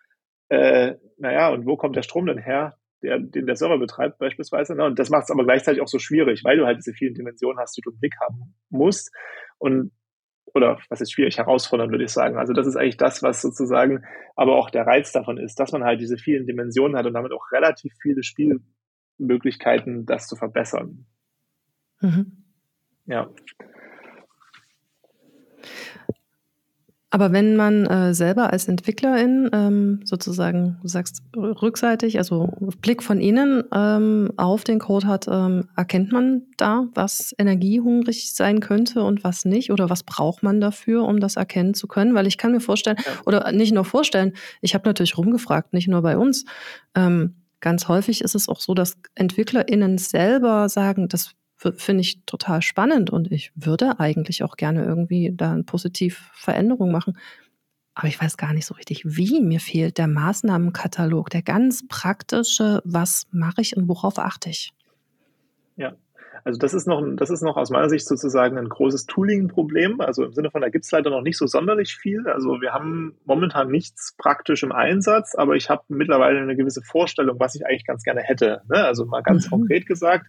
äh, naja, und wo kommt der Strom denn her? Der, den der Server betreibt beispielsweise. Ne? Und das macht es aber gleichzeitig auch so schwierig, weil du halt diese vielen Dimensionen hast, die du im Blick haben musst. Und oder was ist schwierig, herausfordernd, würde ich sagen. Also das ist eigentlich das, was sozusagen aber auch der Reiz davon ist, dass man halt diese vielen Dimensionen hat und damit auch relativ viele Spielmöglichkeiten, das zu verbessern. Mhm. Ja. Aber wenn man äh, selber als Entwicklerin ähm, sozusagen, du sagst rückseitig, also Blick von innen ähm, auf den Code hat, ähm, erkennt man da, was energiehungrig sein könnte und was nicht? Oder was braucht man dafür, um das erkennen zu können? Weil ich kann mir vorstellen, ja. oder nicht nur vorstellen, ich habe natürlich rumgefragt, nicht nur bei uns. Ähm, ganz häufig ist es auch so, dass EntwicklerInnen selber sagen, das finde ich total spannend und ich würde eigentlich auch gerne irgendwie da eine positiv Veränderung machen. Aber ich weiß gar nicht so richtig, wie. Mir fehlt der Maßnahmenkatalog, der ganz praktische, was mache ich und worauf achte ich. Ja, also das ist noch, das ist noch aus meiner Sicht sozusagen ein großes Tooling-Problem. Also im Sinne von, da gibt es leider noch nicht so sonderlich viel. Also wir haben momentan nichts praktisch im Einsatz, aber ich habe mittlerweile eine gewisse Vorstellung, was ich eigentlich ganz gerne hätte. Ne? Also mal ganz mhm. konkret gesagt,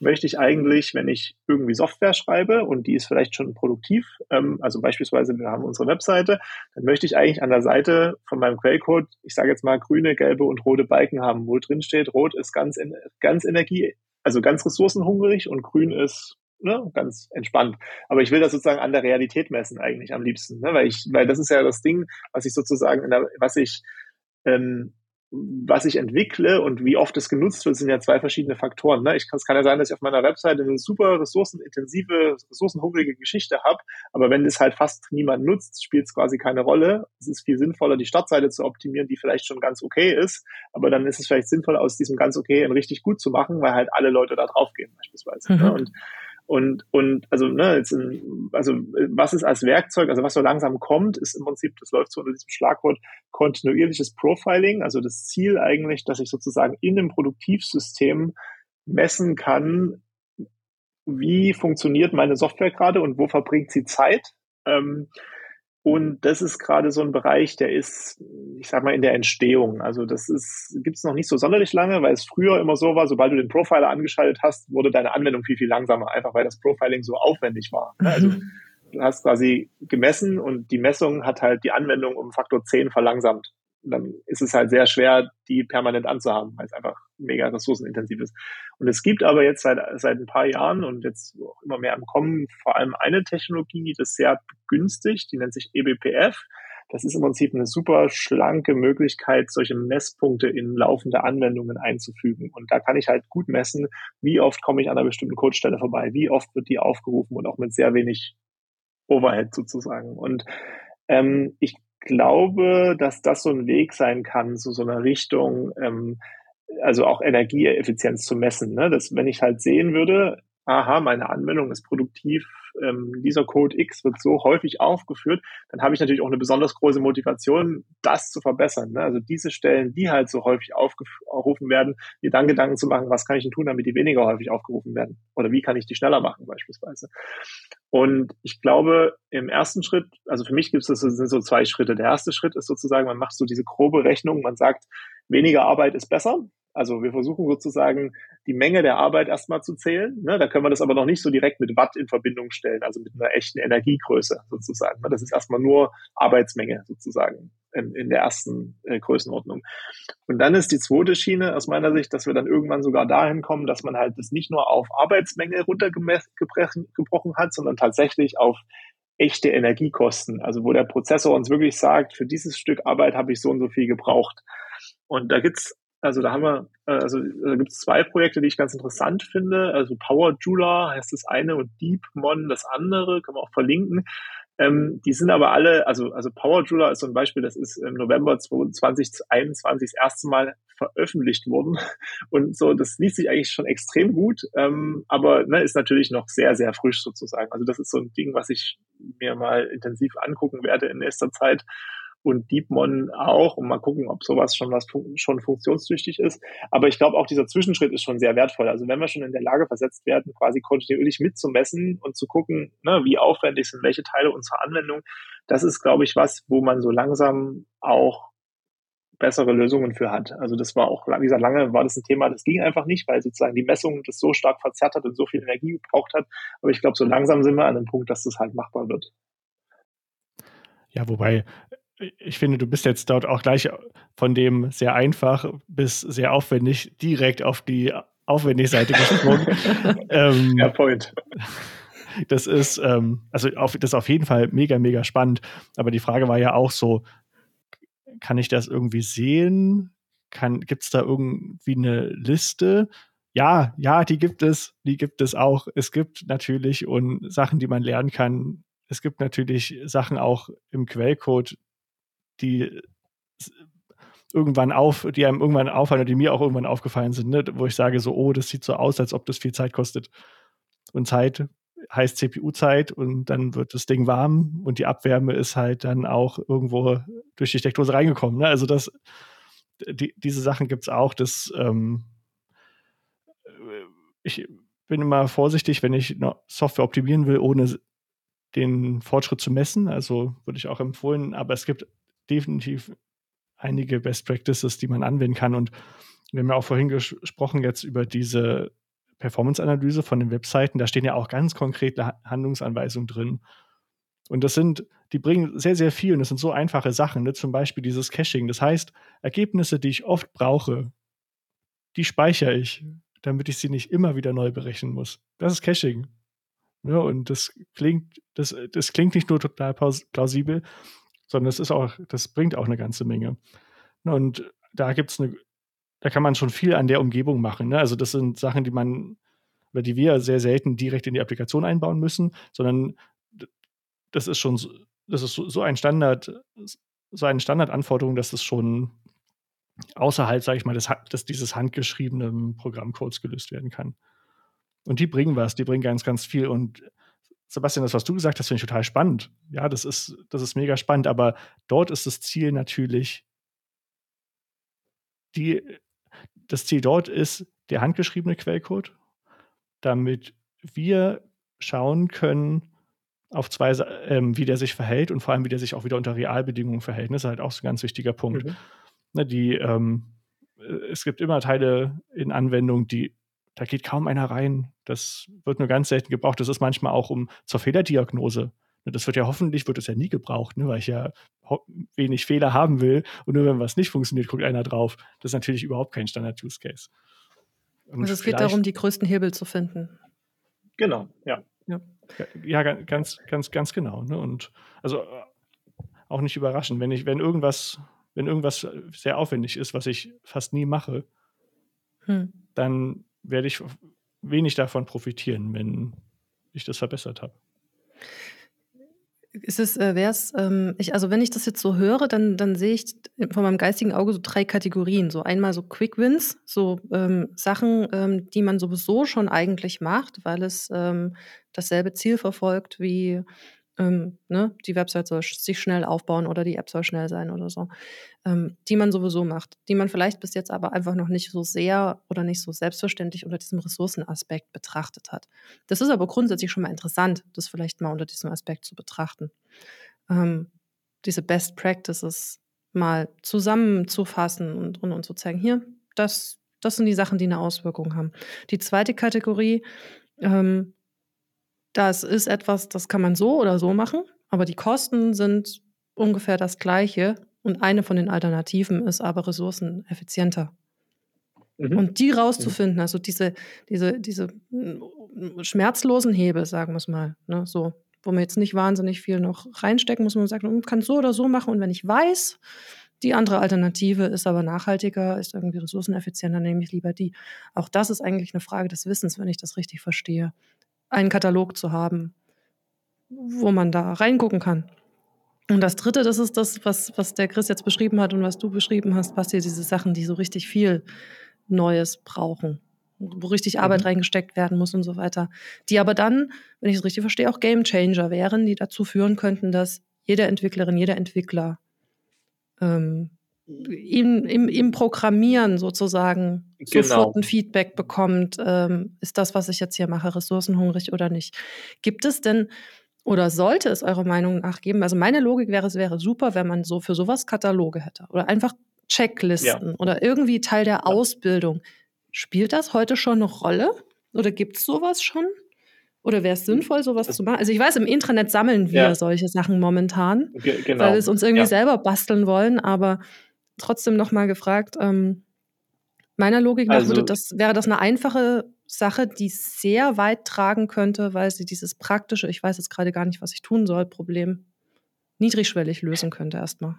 möchte ich eigentlich, wenn ich irgendwie Software schreibe und die ist vielleicht schon produktiv, ähm, also beispielsweise wir haben unsere Webseite, dann möchte ich eigentlich an der Seite von meinem Quellcode, ich sage jetzt mal grüne, gelbe und rote Balken haben, wo drin steht, rot ist ganz, ganz Energie also ganz ressourcenhungrig und grün ist ne, ganz entspannt. Aber ich will das sozusagen an der Realität messen eigentlich am liebsten, ne? weil ich, weil das ist ja das Ding, was ich sozusagen, der, was ich ähm, was ich entwickle und wie oft es genutzt wird, sind ja zwei verschiedene Faktoren. Ne? Ich kann, es kann ja sein, dass ich auf meiner Webseite eine super ressourcenintensive, ressourcenhungrige Geschichte habe, aber wenn es halt fast niemand nutzt, spielt es quasi keine Rolle. Es ist viel sinnvoller, die Startseite zu optimieren, die vielleicht schon ganz okay ist, aber dann ist es vielleicht sinnvoll, aus diesem ganz okay ein richtig gut zu machen, weil halt alle Leute da drauf gehen beispielsweise. Ne? Mhm. Ne? Und und, und also, ne, jetzt in, also was ist als Werkzeug, also was so langsam kommt, ist im Prinzip, das läuft so unter diesem Schlagwort kontinuierliches Profiling, also das Ziel eigentlich, dass ich sozusagen in dem Produktivsystem messen kann, wie funktioniert meine Software gerade und wo verbringt sie Zeit. Ähm, und das ist gerade so ein Bereich, der ist, ich sag mal, in der Entstehung. Also das ist, gibt es noch nicht so sonderlich lange, weil es früher immer so war, sobald du den Profiler angeschaltet hast, wurde deine Anwendung viel, viel langsamer, einfach weil das Profiling so aufwendig war. Mhm. Also du hast quasi gemessen und die Messung hat halt die Anwendung um Faktor 10 verlangsamt dann ist es halt sehr schwer, die permanent anzuhaben, weil es einfach mega ressourcenintensiv ist. Und es gibt aber jetzt seit, seit ein paar Jahren und jetzt auch immer mehr im Kommen vor allem eine Technologie, die das sehr begünstigt, die nennt sich eBPF. Das ist im Prinzip eine super schlanke Möglichkeit, solche Messpunkte in laufende Anwendungen einzufügen. Und da kann ich halt gut messen, wie oft komme ich an einer bestimmten Codestelle vorbei, wie oft wird die aufgerufen und auch mit sehr wenig Overhead sozusagen. Und ähm, ich glaube, dass das so ein Weg sein kann zu so einer Richtung, ähm, also auch Energieeffizienz zu messen. Ne? Dass, wenn ich halt sehen würde, aha, meine Anwendung ist produktiv, ähm, dieser Code X wird so häufig aufgeführt, dann habe ich natürlich auch eine besonders große Motivation, das zu verbessern. Ne? Also diese Stellen, die halt so häufig aufgerufen werden, mir dann Gedanken zu machen, was kann ich denn tun, damit die weniger häufig aufgerufen werden? Oder wie kann ich die schneller machen beispielsweise? Und ich glaube, im ersten Schritt, also für mich gibt es das sind so zwei Schritte. Der erste Schritt ist sozusagen, man macht so diese grobe Rechnung, man sagt, weniger Arbeit ist besser. Also wir versuchen sozusagen die Menge der Arbeit erstmal zu zählen. Ne? Da können wir das aber noch nicht so direkt mit Watt in Verbindung stellen, also mit einer echten Energiegröße sozusagen. Ne? Das ist erstmal nur Arbeitsmenge sozusagen in, in der ersten äh, Größenordnung. Und dann ist die zweite Schiene aus meiner Sicht, dass wir dann irgendwann sogar dahin kommen, dass man halt das nicht nur auf Arbeitsmenge runtergebrochen hat, sondern tatsächlich auf echte Energiekosten. Also wo der Prozessor uns wirklich sagt, für dieses Stück Arbeit habe ich so und so viel gebraucht. Und da gibt's also da haben wir, äh, also da gibt es zwei Projekte, die ich ganz interessant finde. Also Power Jeweler heißt das eine und DeepMon das andere, kann man auch verlinken. Ähm, die sind aber alle, also, also Power Jeweler ist so ein Beispiel, das ist im November 2021 das erste Mal veröffentlicht worden. Und so, das liest sich eigentlich schon extrem gut, ähm, aber ne, ist natürlich noch sehr, sehr frisch sozusagen. Also das ist so ein Ding, was ich mir mal intensiv angucken werde in nächster Zeit und DeepMon auch und mal gucken, ob sowas schon was fun schon funktionstüchtig ist. Aber ich glaube, auch dieser Zwischenschritt ist schon sehr wertvoll. Also wenn wir schon in der Lage versetzt werden, quasi kontinuierlich mitzumessen und zu gucken, ne, wie aufwendig sind welche Teile unserer Anwendung, das ist, glaube ich, was, wo man so langsam auch bessere Lösungen für hat. Also das war auch, wie gesagt, lange war das ein Thema, das ging einfach nicht, weil sozusagen die Messung das so stark verzerrt hat und so viel Energie gebraucht hat. Aber ich glaube, so langsam sind wir an dem Punkt, dass das halt machbar wird. Ja, wobei ich finde, du bist jetzt dort auch gleich von dem sehr einfach bis sehr aufwendig direkt auf die aufwendige Seite gesprungen. ähm, ja, Point. Das ist, ähm, also auf, das ist auf jeden Fall mega, mega spannend. Aber die Frage war ja auch so, kann ich das irgendwie sehen? Gibt es da irgendwie eine Liste? Ja, ja, die gibt es, die gibt es auch. Es gibt natürlich und Sachen, die man lernen kann. Es gibt natürlich Sachen auch im Quellcode, die irgendwann auf, die einem irgendwann auffallen oder die mir auch irgendwann aufgefallen sind, ne? wo ich sage so, oh, das sieht so aus, als ob das viel Zeit kostet. Und Zeit heißt CPU-Zeit und dann wird das Ding warm und die Abwärme ist halt dann auch irgendwo durch die Steckdose reingekommen. Ne? Also das, die, diese Sachen gibt es auch. Das, ähm, ich bin immer vorsichtig, wenn ich Software optimieren will, ohne den Fortschritt zu messen. Also würde ich auch empfehlen, aber es gibt definitiv einige Best Practices, die man anwenden kann. Und wir haben ja auch vorhin gesprochen jetzt über diese Performance-Analyse von den Webseiten. Da stehen ja auch ganz konkrete Handlungsanweisungen drin. Und das sind, die bringen sehr, sehr viel und das sind so einfache Sachen, ne? zum Beispiel dieses Caching. Das heißt, Ergebnisse, die ich oft brauche, die speichere ich, damit ich sie nicht immer wieder neu berechnen muss. Das ist Caching. Ja, und das klingt, das, das klingt nicht nur total plausibel, sondern es ist auch, das bringt auch eine ganze Menge. Und da gibt es eine, da kann man schon viel an der Umgebung machen. Ne? Also das sind Sachen, die man, oder die wir sehr selten direkt in die Applikation einbauen müssen, sondern das ist schon, das ist so ein Standard, so eine Standardanforderung, dass das schon außerhalb, sage ich mal, des, des, dieses handgeschriebenen Programmcodes gelöst werden kann. Und die bringen was, die bringen ganz, ganz viel. Und Sebastian, das, was du gesagt hast, finde ich total spannend. Ja, das ist, das ist mega spannend, aber dort ist das Ziel natürlich, die, das Ziel dort ist der handgeschriebene Quellcode, damit wir schauen können, auf zwei, ähm, wie der sich verhält und vor allem, wie der sich auch wieder unter Realbedingungen verhält. Das ist halt auch so ein ganz wichtiger Punkt. Mhm. Ne, die, ähm, es gibt immer Teile in Anwendungen, die da geht kaum einer rein. Das wird nur ganz selten gebraucht. Das ist manchmal auch um zur Fehlerdiagnose. Ne, das wird ja hoffentlich, wird es ja nie gebraucht, ne, weil ich ja wenig Fehler haben will. Und nur wenn was nicht funktioniert, guckt einer drauf. Das ist natürlich überhaupt kein Standard-Use-Case. Also es geht darum, die größten Hebel zu finden. Genau, ja. Ja, ja ganz, ganz, ganz genau. Ne? Und also auch nicht überraschend, wenn ich, wenn irgendwas, wenn irgendwas sehr aufwendig ist, was ich fast nie mache, hm. dann werde ich wenig davon profitieren, wenn ich das verbessert habe. ist es, äh, wäre ähm, ich, also wenn ich das jetzt so höre, dann, dann sehe ich von meinem geistigen Auge so drei Kategorien. So einmal so Quick Wins, so ähm, Sachen, ähm, die man sowieso schon eigentlich macht, weil es ähm, dasselbe Ziel verfolgt wie ähm, ne, die Website soll sich schnell aufbauen oder die App soll schnell sein oder so, ähm, die man sowieso macht, die man vielleicht bis jetzt aber einfach noch nicht so sehr oder nicht so selbstverständlich unter diesem Ressourcenaspekt betrachtet hat. Das ist aber grundsätzlich schon mal interessant, das vielleicht mal unter diesem Aspekt zu betrachten. Ähm, diese Best Practices mal zusammenzufassen und, und, und zu zeigen, hier, das, das sind die Sachen, die eine Auswirkung haben. Die zweite Kategorie, ähm, das ist etwas, das kann man so oder so machen, aber die Kosten sind ungefähr das gleiche und eine von den Alternativen ist aber ressourceneffizienter. Mhm. Und die rauszufinden, also diese, diese, diese mm, schmerzlosen Hebel, sagen wir es mal, ne, so, wo man jetzt nicht wahnsinnig viel noch reinstecken muss, man sagt, man kann so oder so machen und wenn ich weiß, die andere Alternative ist aber nachhaltiger, ist irgendwie ressourceneffizienter, nehme ich lieber die. Auch das ist eigentlich eine Frage des Wissens, wenn ich das richtig verstehe einen Katalog zu haben, wo man da reingucken kann. Und das Dritte, das ist das, was, was der Chris jetzt beschrieben hat und was du beschrieben hast, was hier diese Sachen, die so richtig viel Neues brauchen, wo richtig mhm. Arbeit reingesteckt werden muss und so weiter, die aber dann, wenn ich es richtig verstehe, auch Game Changer wären, die dazu führen könnten, dass jede Entwicklerin, jeder Entwickler ähm, im, im, im Programmieren sozusagen genau. sofort ein Feedback bekommt, ähm, ist das, was ich jetzt hier mache, ressourcenhungrig oder nicht. Gibt es denn oder sollte es eurer Meinung nach geben? Also meine Logik wäre, es wäre super, wenn man so für sowas Kataloge hätte oder einfach Checklisten ja. oder irgendwie Teil der ja. Ausbildung. Spielt das heute schon eine Rolle oder gibt es sowas schon? Oder wäre es sinnvoll, sowas zu machen? Also ich weiß, im Intranet sammeln wir ja. solche Sachen momentan, Ge genau. weil wir es uns irgendwie selber basteln wollen, aber trotzdem nochmal gefragt, ähm, meiner Logik nach also, würde das, wäre das eine einfache Sache, die sehr weit tragen könnte, weil sie dieses praktische, ich weiß jetzt gerade gar nicht, was ich tun soll, Problem niedrigschwellig lösen könnte erstmal.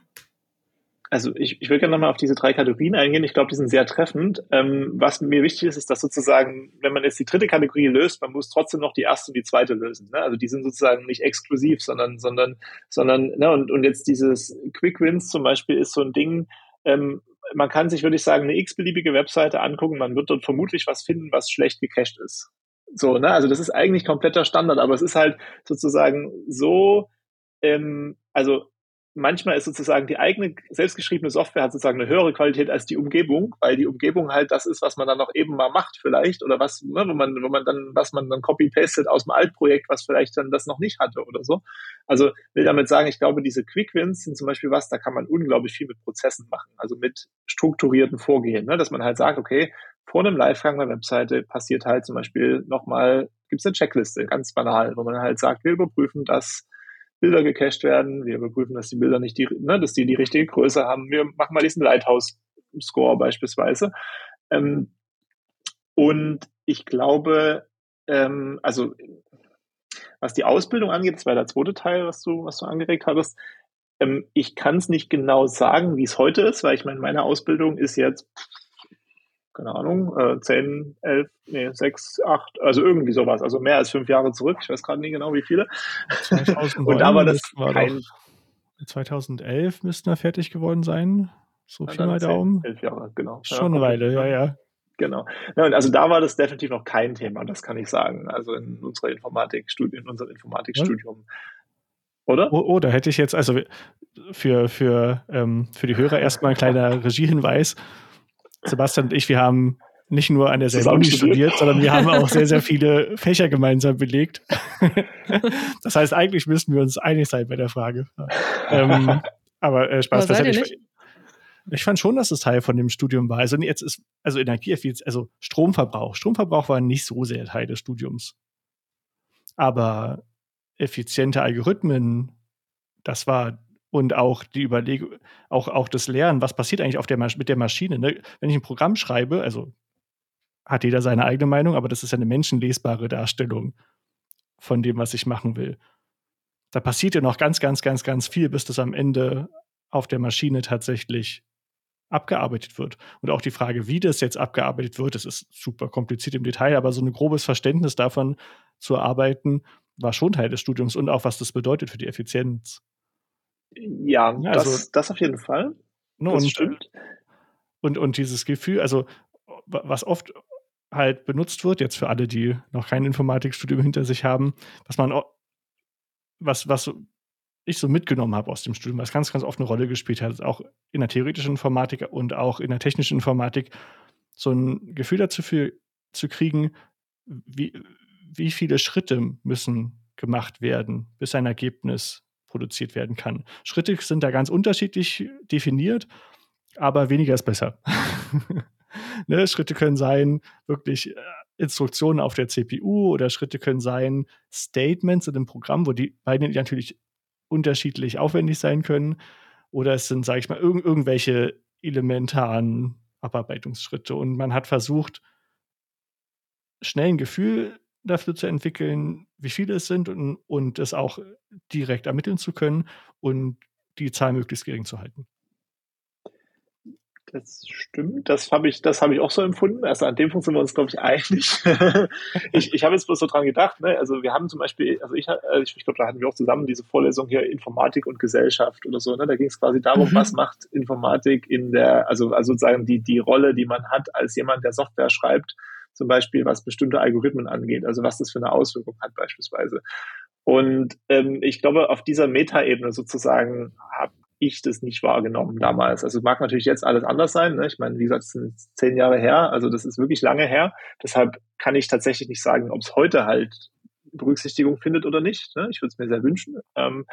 Also ich, ich will gerne nochmal auf diese drei Kategorien eingehen. Ich glaube, die sind sehr treffend. Ähm, was mir wichtig ist, ist, dass sozusagen, wenn man jetzt die dritte Kategorie löst, man muss trotzdem noch die erste und die zweite lösen. Ne? Also die sind sozusagen nicht exklusiv, sondern, sondern, sondern, ne? und, und jetzt dieses Quick Wins zum Beispiel ist so ein Ding, ähm, man kann sich, würde ich sagen, eine x-beliebige Webseite angucken. Man wird dort vermutlich was finden, was schlecht gecached ist. So, ne? Also das ist eigentlich kompletter Standard, aber es ist halt sozusagen so, ähm, also manchmal ist sozusagen die eigene selbstgeschriebene Software hat sozusagen eine höhere Qualität als die Umgebung, weil die Umgebung halt das ist, was man dann noch eben mal macht vielleicht oder was, ne, wo man, wo man dann, was man dann copy-pastet aus dem Altprojekt, was vielleicht dann das noch nicht hatte oder so. Also will damit sagen, ich glaube, diese Quick Wins sind zum Beispiel was, da kann man unglaublich viel mit Prozessen machen, also mit strukturierten Vorgehen, ne, dass man halt sagt, okay, vor einem Live-Gang der Webseite passiert halt zum Beispiel nochmal, gibt es eine Checkliste, ganz banal, wo man halt sagt, wir überprüfen, dass Bilder gecached werden. Wir überprüfen, dass die Bilder nicht die, ne, dass die die richtige Größe haben. Wir machen mal diesen Lighthouse-Score beispielsweise. Ähm, und ich glaube, ähm, also was die Ausbildung angeht, das war der zweite Teil, was du, was du angeregt hattest. Ähm, ich kann es nicht genau sagen, wie es heute ist, weil ich meine, meine Ausbildung ist jetzt keine Ahnung, äh, 10, 11, nee, 6, 8, also irgendwie sowas, also mehr als fünf Jahre zurück, ich weiß gerade nicht genau wie viele. 2009, Und da war das war kein... 2011 müssten wir fertig geworden sein, so viel mal Daumen. 11 Jahre, genau. Schon ja, eine Weile, ja, ja. Genau. Ja, und also da war das definitiv noch kein Thema, das kann ich sagen. Also in unserer Informatikstudium, in unserem Informatikstudium. Oder? Oh, oh, da hätte ich jetzt, also für, für, ähm, für die Hörer erstmal ein kleiner Regiehinweis. Sebastian und ich, wir haben nicht nur an derselben Uni studiert, sondern wir haben auch sehr, sehr viele Fächer gemeinsam belegt. das heißt, eigentlich müssten wir uns einig sein bei der Frage. Ähm, aber äh, Spaß beiseite. Ich, ich fand schon, dass es Teil von dem Studium war. Also jetzt ist, also Energieeffizienz, also Stromverbrauch. Stromverbrauch war nicht so sehr Teil des Studiums. Aber effiziente Algorithmen, das war und auch die Überlegung, auch, auch das Lernen, was passiert eigentlich auf der mit der Maschine. Ne? Wenn ich ein Programm schreibe, also hat jeder seine eigene Meinung, aber das ist ja eine menschenlesbare Darstellung von dem, was ich machen will. Da passiert ja noch ganz, ganz, ganz, ganz viel, bis das am Ende auf der Maschine tatsächlich abgearbeitet wird. Und auch die Frage, wie das jetzt abgearbeitet wird, das ist super kompliziert im Detail, aber so ein grobes Verständnis davon zu erarbeiten, war schon Teil des Studiums und auch, was das bedeutet für die Effizienz. Ja, ja also, das, das auf jeden Fall. Ne, das und, stimmt. Und, und dieses Gefühl, also was oft halt benutzt wird, jetzt für alle, die noch kein Informatikstudium hinter sich haben, was man was, was ich so mitgenommen habe aus dem Studium, was ganz, ganz oft eine Rolle gespielt hat, auch in der theoretischen Informatik und auch in der technischen Informatik, so ein Gefühl dazu für, zu kriegen, wie, wie viele Schritte müssen gemacht werden, bis ein Ergebnis produziert werden kann. Schritte sind da ganz unterschiedlich definiert, aber weniger ist besser. ne, Schritte können sein, wirklich äh, Instruktionen auf der CPU oder Schritte können sein, Statements in einem Programm, wo die beiden natürlich unterschiedlich aufwendig sein können. Oder es sind, sage ich mal, irg irgendwelche elementaren Abarbeitungsschritte. Und man hat versucht, schnell ein Gefühl dafür zu entwickeln, wie viele es sind und, und es auch direkt ermitteln zu können und die Zahl möglichst gering zu halten. Das stimmt, das habe ich, das habe ich auch so empfunden. Also an dem Punkt sind wir uns, glaube ich, einig. ich ich habe jetzt bloß so dran gedacht, ne? also wir haben zum Beispiel, also ich, äh, ich, ich glaube, da hatten wir auch zusammen diese Vorlesung hier Informatik und Gesellschaft oder so. Ne? Da ging es quasi darum, mhm. was macht Informatik in der, also, also sozusagen die, die Rolle, die man hat als jemand, der Software schreibt, zum Beispiel was bestimmte Algorithmen angeht, also was das für eine Auswirkung hat beispielsweise. Und ähm, ich glaube, auf dieser Metaebene sozusagen habe ich das nicht wahrgenommen damals. Also mag natürlich jetzt alles anders sein. Ne? Ich meine, wie gesagt, es sind zehn Jahre her, also das ist wirklich lange her. Deshalb kann ich tatsächlich nicht sagen, ob es heute halt Berücksichtigung findet oder nicht. Ne? Ich würde es mir sehr wünschen. Ähm,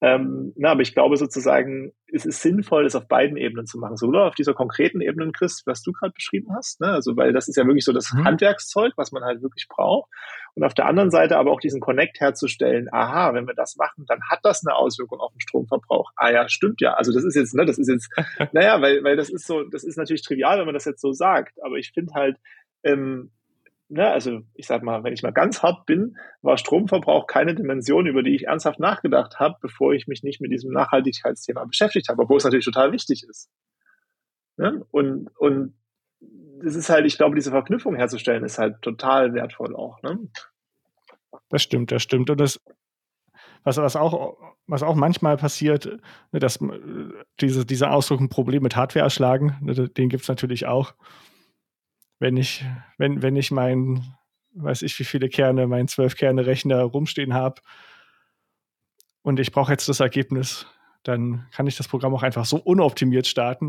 ähm, na, aber ich glaube sozusagen, es ist sinnvoll, das auf beiden Ebenen zu machen. Sowohl auf dieser konkreten Ebene, Chris, was du gerade beschrieben hast, ne? also weil das ist ja wirklich so das mhm. Handwerkszeug, was man halt wirklich braucht. Und auf der anderen Seite aber auch diesen Connect herzustellen, aha, wenn wir das machen, dann hat das eine Auswirkung auf den Stromverbrauch. Ah ja, stimmt ja. Also das ist jetzt, ne, das ist jetzt, naja, weil, weil das ist so, das ist natürlich trivial, wenn man das jetzt so sagt, aber ich finde halt, ähm, ne, also ich sag mal, wenn ich mal ganz hart bin, war Stromverbrauch keine Dimension, über die ich ernsthaft nachgedacht habe, bevor ich mich nicht mit diesem Nachhaltigkeitsthema beschäftigt habe, obwohl es natürlich total wichtig ist. Ne? Und, und das ist halt, ich glaube, diese Verknüpfung herzustellen, ist halt total wertvoll auch. Ne? Das stimmt, das stimmt. Und das, was, was, auch, was auch manchmal passiert, ne, dass äh, diese, dieser Ausdruck ein Problem mit Hardware erschlagen, den gibt es natürlich auch wenn ich, wenn, wenn ich mein, weiß ich wie viele Kerne, meinen zwölf Kerne Rechner rumstehen habe und ich brauche jetzt das Ergebnis, dann kann ich das Programm auch einfach so unoptimiert starten.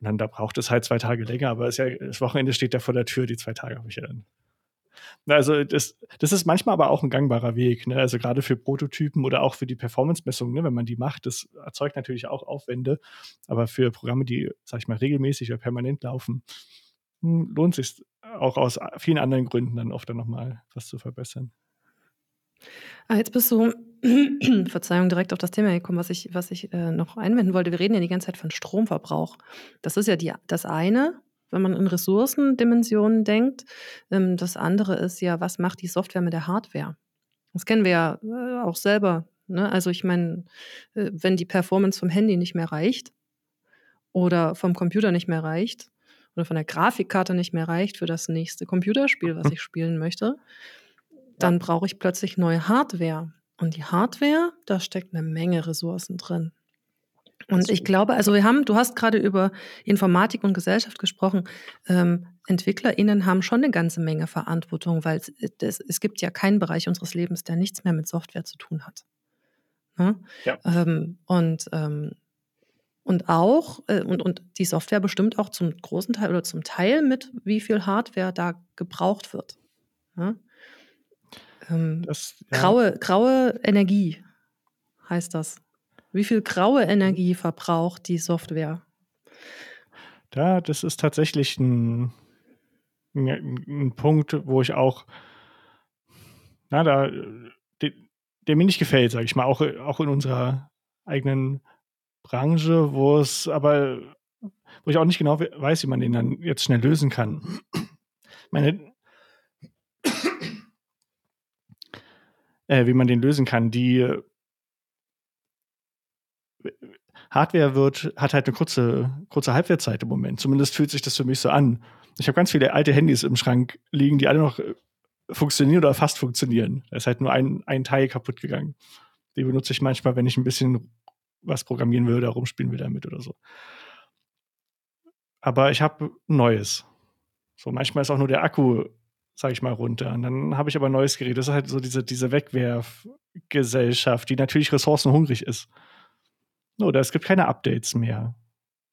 Und dann da braucht es halt zwei Tage länger, aber ja, das Wochenende steht ja vor der Tür, die zwei Tage habe ich ja dann. Also das, das ist manchmal aber auch ein gangbarer Weg. Ne? Also gerade für Prototypen oder auch für die Performance-Messungen, ne? wenn man die macht, das erzeugt natürlich auch Aufwände. Aber für Programme, die, sag ich mal, regelmäßig oder permanent laufen, lohnt sich auch aus vielen anderen Gründen dann oft dann nochmal was zu verbessern. Ah, jetzt bist du, Verzeihung, direkt auf das Thema gekommen, was ich, was ich äh, noch einwenden wollte. Wir reden ja die ganze Zeit von Stromverbrauch. Das ist ja die, das eine, wenn man in Ressourcendimensionen denkt. Ähm, das andere ist ja, was macht die Software mit der Hardware? Das kennen wir ja äh, auch selber. Ne? Also ich meine, äh, wenn die Performance vom Handy nicht mehr reicht oder vom Computer nicht mehr reicht, oder von der Grafikkarte nicht mehr reicht für das nächste Computerspiel, was mhm. ich spielen möchte, dann brauche ich plötzlich neue Hardware. Und die Hardware, da steckt eine Menge Ressourcen drin. Und ich glaube, also wir haben, du hast gerade über Informatik und Gesellschaft gesprochen. Ähm, EntwicklerInnen haben schon eine ganze Menge Verantwortung, weil es, es, es, gibt ja keinen Bereich unseres Lebens, der nichts mehr mit Software zu tun hat. Ne? Ja. Ähm, und ähm, und auch, äh, und, und die Software bestimmt auch zum großen Teil oder zum Teil mit, wie viel Hardware da gebraucht wird. Ja? Ähm, das, ja. graue, graue Energie heißt das. Wie viel graue Energie verbraucht die Software? Da, das ist tatsächlich ein, ein, ein Punkt, wo ich auch, na, da, der, der mir nicht gefällt, sage ich mal, auch, auch in unserer eigenen Branche, wo es aber, wo ich auch nicht genau weiß, wie man den dann jetzt schnell lösen kann. Meine, äh, wie man den lösen kann. Die Hardware wird, hat halt eine kurze, kurze Halbwertszeit im Moment. Zumindest fühlt sich das für mich so an. Ich habe ganz viele alte Handys im Schrank liegen, die alle noch funktionieren oder fast funktionieren. Da ist halt nur ein, ein Teil kaputt gegangen. Die benutze ich manchmal, wenn ich ein bisschen was programmieren will oder rumspielen will damit oder so. Aber ich habe Neues. So, manchmal ist auch nur der Akku, sage ich mal, runter. Und dann habe ich aber ein neues Gerät. Das ist halt so diese, diese Wegwerfgesellschaft, die natürlich ressourcenhungrig ist. Oder es gibt keine Updates mehr.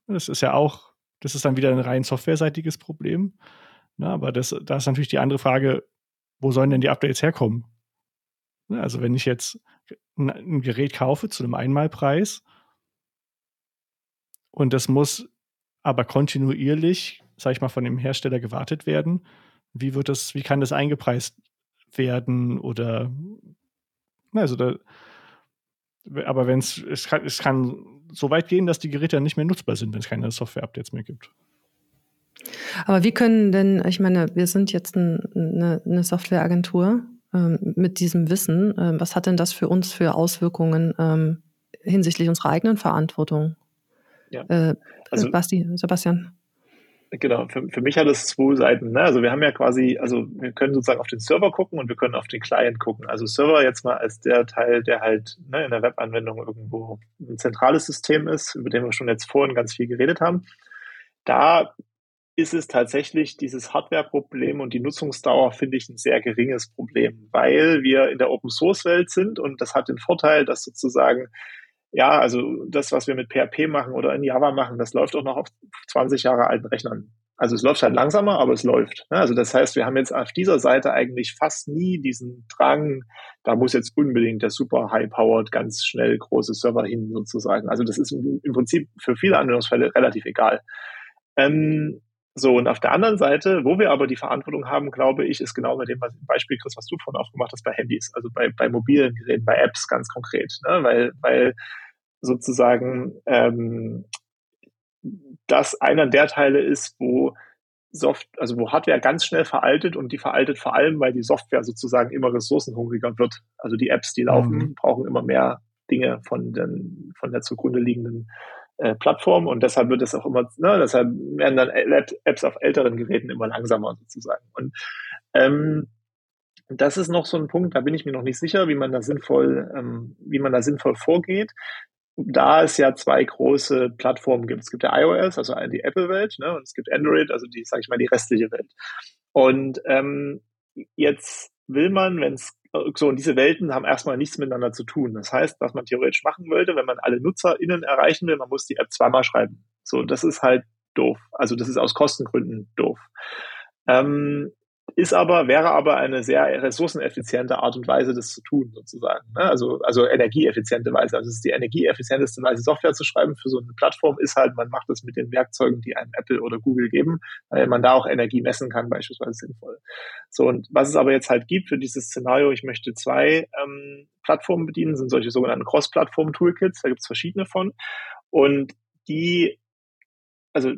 Das ist ja auch, das ist dann wieder ein rein softwareseitiges Problem. Na, aber das, da ist natürlich die andere Frage, wo sollen denn die Updates herkommen? Also wenn ich jetzt ein Gerät kaufe zu einem Einmalpreis und das muss aber kontinuierlich, sag ich mal, von dem Hersteller gewartet werden, wie wird das, wie kann das eingepreist werden oder also da, aber wenn es, es kann, es kann so weit gehen, dass die Geräte nicht mehr nutzbar sind, wenn es keine Software-Updates mehr gibt. Aber wie können denn, ich meine, wir sind jetzt ein, eine, eine Softwareagentur mit diesem Wissen. Ähm, was hat denn das für uns für Auswirkungen ähm, hinsichtlich unserer eigenen Verantwortung? Ja. Äh, also, Basti, Sebastian. Genau, für, für mich hat es zwei Seiten. Ne? Also wir haben ja quasi, also wir können sozusagen auf den Server gucken und wir können auf den Client gucken. Also Server jetzt mal als der Teil, der halt ne, in der Webanwendung irgendwo ein zentrales System ist, über den wir schon jetzt vorhin ganz viel geredet haben. Da ist es tatsächlich dieses Hardware-Problem und die Nutzungsdauer finde ich ein sehr geringes Problem, weil wir in der Open-Source-Welt sind und das hat den Vorteil, dass sozusagen ja, also das, was wir mit PHP machen oder in Java machen, das läuft auch noch auf 20 Jahre alten Rechnern. Also es läuft halt langsamer, aber es läuft. Ne? Also das heißt, wir haben jetzt auf dieser Seite eigentlich fast nie diesen Drang, da muss jetzt unbedingt der super high-powered, ganz schnell große Server hin sozusagen. Also das ist im Prinzip für viele Anwendungsfälle relativ egal. Ähm, so, und auf der anderen Seite, wo wir aber die Verantwortung haben, glaube ich, ist genau bei dem Beispiel, Chris, was du vorhin aufgemacht hast, bei Handys, also bei, bei mobilen Geräten, bei Apps ganz konkret. Ne? Weil, weil sozusagen ähm, das einer der Teile ist, wo Soft, also wo Hardware ganz schnell veraltet und die veraltet vor allem, weil die Software sozusagen immer ressourcenhungriger wird. Also die Apps, die laufen, mhm. brauchen immer mehr Dinge von, den, von der zugrunde liegenden äh, Plattform und deshalb wird es auch immer, ne, deshalb werden dann Apps auf älteren Geräten immer langsamer sozusagen. Und ähm, das ist noch so ein Punkt, da bin ich mir noch nicht sicher, wie man da sinnvoll, ähm, wie man da sinnvoll vorgeht. Da es ja zwei große Plattformen gibt. Es gibt ja iOS, also die Apple-Welt, ne, und es gibt Android, also die, sage ich mal, die restliche Welt. Und ähm, jetzt will man, wenn es so, und diese Welten haben erstmal nichts miteinander zu tun. Das heißt, was man theoretisch machen wollte, wenn man alle NutzerInnen erreichen will, man muss die App zweimal schreiben. So, das ist halt doof. Also das ist aus Kostengründen doof. Ähm, ist aber, wäre aber eine sehr ressourceneffiziente Art und Weise, das zu tun, sozusagen. Ne? Also, also energieeffiziente Weise. Also es ist die energieeffizienteste Weise, Software zu schreiben für so eine Plattform, ist halt, man macht das mit den Werkzeugen, die einem Apple oder Google geben, weil man da auch Energie messen kann, beispielsweise sinnvoll. So, und was es aber jetzt halt gibt für dieses Szenario, ich möchte zwei ähm, Plattformen bedienen, sind solche sogenannten Cross-Plattform-Toolkits, da gibt es verschiedene von. Und die also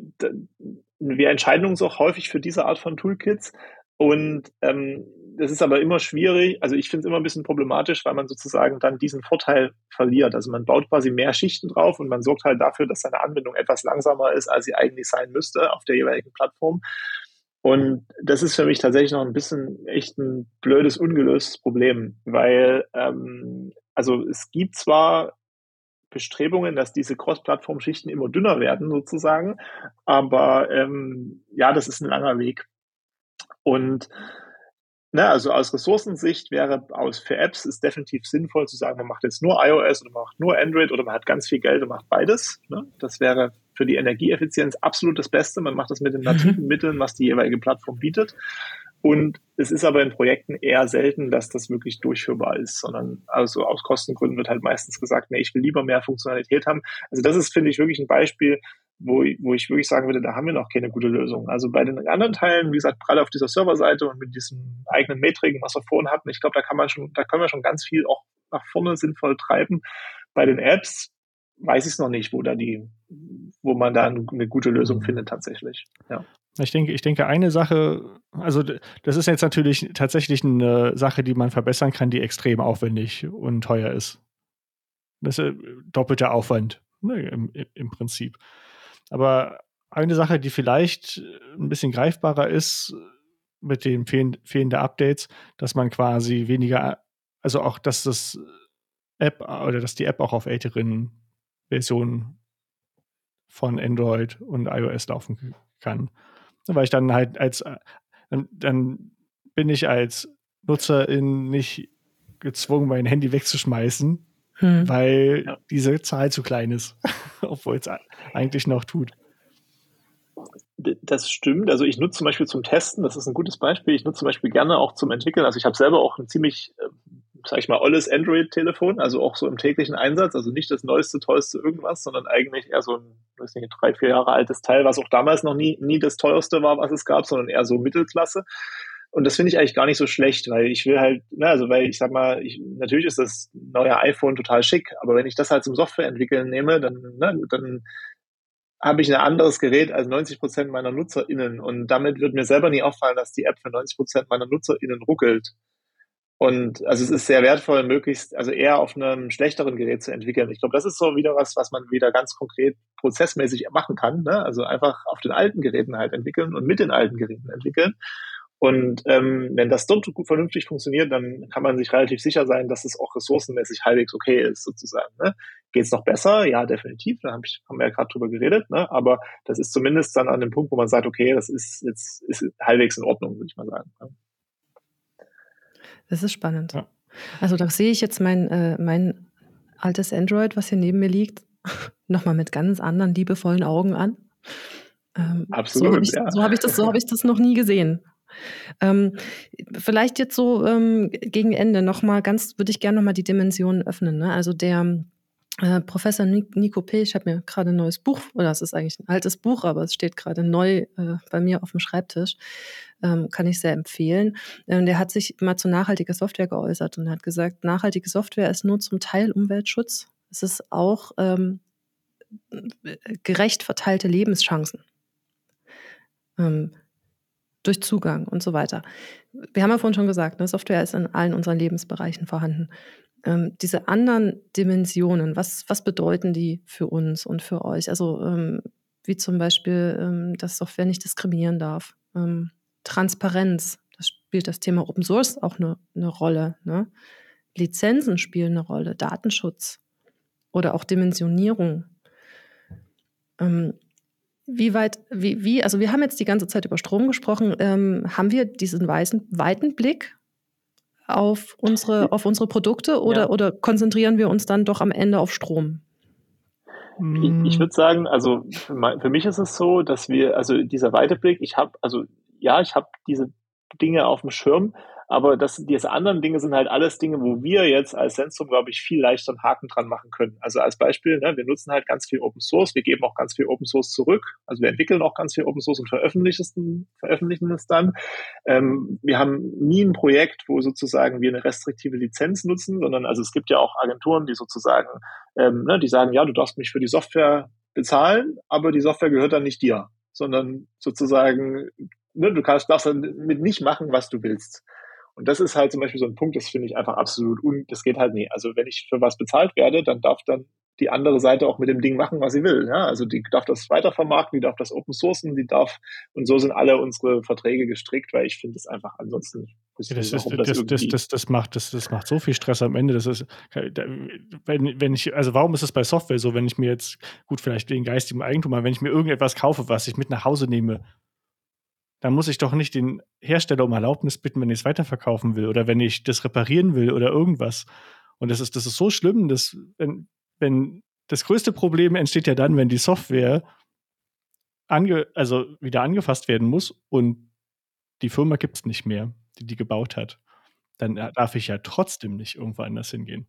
wir entscheiden uns auch häufig für diese Art von Toolkits, und ähm, das ist aber immer schwierig. Also ich finde es immer ein bisschen problematisch, weil man sozusagen dann diesen Vorteil verliert. Also man baut quasi mehr Schichten drauf und man sorgt halt dafür, dass seine Anwendung etwas langsamer ist, als sie eigentlich sein müsste auf der jeweiligen Plattform. Und das ist für mich tatsächlich noch ein bisschen echt ein blödes, ungelöstes Problem, weil ähm, also es gibt zwar Bestrebungen, dass diese Cross-Plattform-Schichten immer dünner werden sozusagen, aber ähm, ja, das ist ein langer Weg. Und ne, also aus Ressourcensicht wäre aus für Apps ist definitiv sinnvoll zu sagen, man macht jetzt nur iOS oder man macht nur Android oder man hat ganz viel Geld und macht beides. Ne? Das wäre für die Energieeffizienz absolut das Beste. Man macht das mit den nativen. Mitteln, was die jeweilige Plattform bietet. Und es ist aber in Projekten eher selten, dass das wirklich durchführbar ist, sondern also aus Kostengründen wird halt meistens gesagt, nee, ich will lieber mehr Funktionalität haben. Also das ist, finde ich, wirklich ein Beispiel, wo, wo ich wirklich sagen würde, da haben wir noch keine gute Lösung. Also bei den anderen Teilen, wie gesagt, gerade auf dieser Serverseite und mit diesen eigenen Metriken, was wir vorhin hatten, ich glaube, da kann man schon, da können wir schon ganz viel auch nach vorne sinnvoll treiben. Bei den Apps weiß ich es noch nicht, wo da die, wo man da eine gute Lösung mhm. findet tatsächlich. Ja. Ich denke, ich denke, eine Sache, also das ist jetzt natürlich tatsächlich eine Sache, die man verbessern kann, die extrem aufwendig und teuer ist. Das ist doppelter Aufwand ne, im, im Prinzip. Aber eine Sache, die vielleicht ein bisschen greifbarer ist, mit den fehlen, fehlenden Updates, dass man quasi weniger, also auch, dass das App oder dass die App auch auf älteren Versionen von Android und iOS laufen kann. Weil ich dann halt als, dann, dann bin ich als Nutzerin nicht gezwungen, mein Handy wegzuschmeißen, hm. weil ja. diese Zahl zu klein ist, obwohl es eigentlich noch tut. Das stimmt. Also ich nutze zum Beispiel zum Testen, das ist ein gutes Beispiel. Ich nutze zum Beispiel gerne auch zum Entwickeln. Also ich habe selber auch ein ziemlich, äh, sag ich mal, olles Android-Telefon, also auch so im täglichen Einsatz. Also nicht das neueste, tollste irgendwas, sondern eigentlich eher so ein, weiß nicht, drei, vier Jahre altes Teil, was auch damals noch nie, nie das teuerste war, was es gab, sondern eher so Mittelklasse. Und das finde ich eigentlich gar nicht so schlecht, weil ich will halt, na, also weil ich sag mal, ich, natürlich ist das neue iPhone total schick, aber wenn ich das halt zum Software entwickeln nehme, dann, na, dann habe ich ein anderes Gerät als 90 Prozent meiner NutzerInnen und damit wird mir selber nie auffallen, dass die App für 90 Prozent meiner NutzerInnen ruckelt. Und also es ist sehr wertvoll, möglichst, also eher auf einem schlechteren Gerät zu entwickeln. Ich glaube, das ist so wieder was, was man wieder ganz konkret prozessmäßig machen kann. Ne? Also einfach auf den alten Geräten halt entwickeln und mit den alten Geräten entwickeln. Und ähm, wenn das dort vernünftig funktioniert, dann kann man sich relativ sicher sein, dass es auch ressourcenmäßig halbwegs okay ist, sozusagen. Ne? Geht es noch besser? Ja, definitiv. Da hab ich, haben wir ja gerade drüber geredet. Ne? Aber das ist zumindest dann an dem Punkt, wo man sagt, okay, das ist jetzt ist halbwegs in Ordnung, würde ich mal sagen. Ne? Das ist spannend. Ja. Also da sehe ich jetzt mein, äh, mein altes Android, was hier neben mir liegt, nochmal mit ganz anderen liebevollen Augen an. Ähm, Absolut. So habe ich, ja. so hab ich, das, so hab ich das noch nie gesehen. Ähm, vielleicht jetzt so ähm, gegen Ende nochmal ganz, würde ich gerne nochmal die Dimensionen öffnen. Ne? Also der äh, Professor Nico P., ich habe mir gerade ein neues Buch, oder es ist eigentlich ein altes Buch, aber es steht gerade neu äh, bei mir auf dem Schreibtisch, ähm, kann ich sehr empfehlen. Ähm, der hat sich mal zu nachhaltiger Software geäußert und hat gesagt, nachhaltige Software ist nur zum Teil Umweltschutz. Es ist auch ähm, gerecht verteilte Lebenschancen. Ähm, durch Zugang und so weiter. Wir haben ja vorhin schon gesagt, ne, Software ist in allen unseren Lebensbereichen vorhanden. Ähm, diese anderen Dimensionen, was, was bedeuten die für uns und für euch? Also ähm, wie zum Beispiel, ähm, dass Software nicht diskriminieren darf. Ähm, Transparenz, das spielt das Thema Open Source auch eine, eine Rolle. Ne? Lizenzen spielen eine Rolle, Datenschutz oder auch Dimensionierung. Ähm, wie weit, wie, wie, also wir haben jetzt die ganze Zeit über Strom gesprochen. Ähm, haben wir diesen weisen, weiten Blick auf unsere, auf unsere Produkte oder, ja. oder konzentrieren wir uns dann doch am Ende auf Strom? Ich, ich würde sagen, also für, für, mich ist es so, dass wir, also dieser weite Blick, ich habe, also ja, ich habe diese Dinge auf dem Schirm, aber das, diese anderen Dinge sind halt alles Dinge, wo wir jetzt als Sensum, glaube ich, viel leichter einen Haken dran machen können. Also als Beispiel, ne, wir nutzen halt ganz viel Open Source, wir geben auch ganz viel Open Source zurück. Also wir entwickeln auch ganz viel Open Source und veröffentlichen, veröffentlichen es dann. Ähm, wir haben nie ein Projekt, wo sozusagen wir eine restriktive Lizenz nutzen, sondern also es gibt ja auch Agenturen, die sozusagen, ähm, ne, die sagen, ja, du darfst mich für die Software bezahlen, aber die Software gehört dann nicht dir, sondern sozusagen, ne, du kannst, darfst dann mit nicht machen, was du willst. Und das ist halt zum Beispiel so ein Punkt, das finde ich einfach absolut un, das geht halt nie. Also wenn ich für was bezahlt werde, dann darf dann die andere Seite auch mit dem Ding machen, was sie will. Ja? Also die darf das weitervermarkten, die darf das open sourcen, die darf, und so sind alle unsere Verträge gestrickt, weil ich finde es einfach ansonsten. Ja, das, ist, das, das, das, das, das, macht, das, das macht so viel Stress am Ende. Das ist, wenn, wenn ich, also warum ist es bei Software so, wenn ich mir jetzt, gut, vielleicht wegen geistigem Eigentum, aber wenn ich mir irgendetwas kaufe, was ich mit nach Hause nehme, dann muss ich doch nicht den Hersteller um Erlaubnis bitten, wenn ich es weiterverkaufen will oder wenn ich das reparieren will oder irgendwas. Und das ist, das ist so schlimm, dass wenn, wenn das größte Problem entsteht ja dann, wenn die Software ange, also wieder angefasst werden muss und die Firma gibt es nicht mehr, die die gebaut hat. Dann darf ich ja trotzdem nicht irgendwo anders hingehen.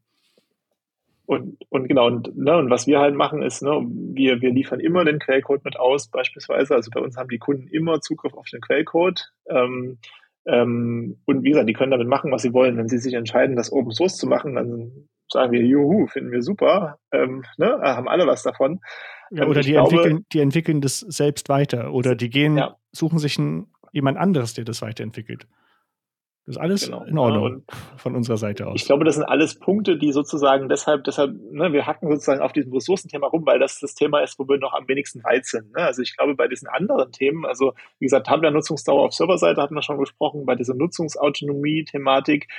Und, und genau, und, ne, und was wir halt machen ist, ne, wir, wir liefern immer den Quellcode mit aus, beispielsweise. Also bei uns haben die Kunden immer Zugriff auf den Quellcode. Ähm, ähm, und wie gesagt, die können damit machen, was sie wollen. Wenn sie sich entscheiden, das Open Source zu machen, dann sagen wir, juhu, finden wir super, ähm, ne, haben alle was davon. Ja, oder die, glaube, entwickeln, die entwickeln das selbst weiter oder die gehen, ja. suchen sich ein, jemand anderes, der das weiterentwickelt. Das ist alles genau. in Ordnung und von unserer Seite aus. Ich glaube, das sind alles Punkte, die sozusagen deshalb, deshalb, ne, wir hacken sozusagen auf diesem Ressourcenthema rum, weil das das Thema ist, wo wir noch am wenigsten weit sind. Ne? Also ich glaube, bei diesen anderen Themen, also wie gesagt, Hardware-Nutzungsdauer auf Serverseite hatten wir schon gesprochen, bei dieser Nutzungsautonomie-Thematik,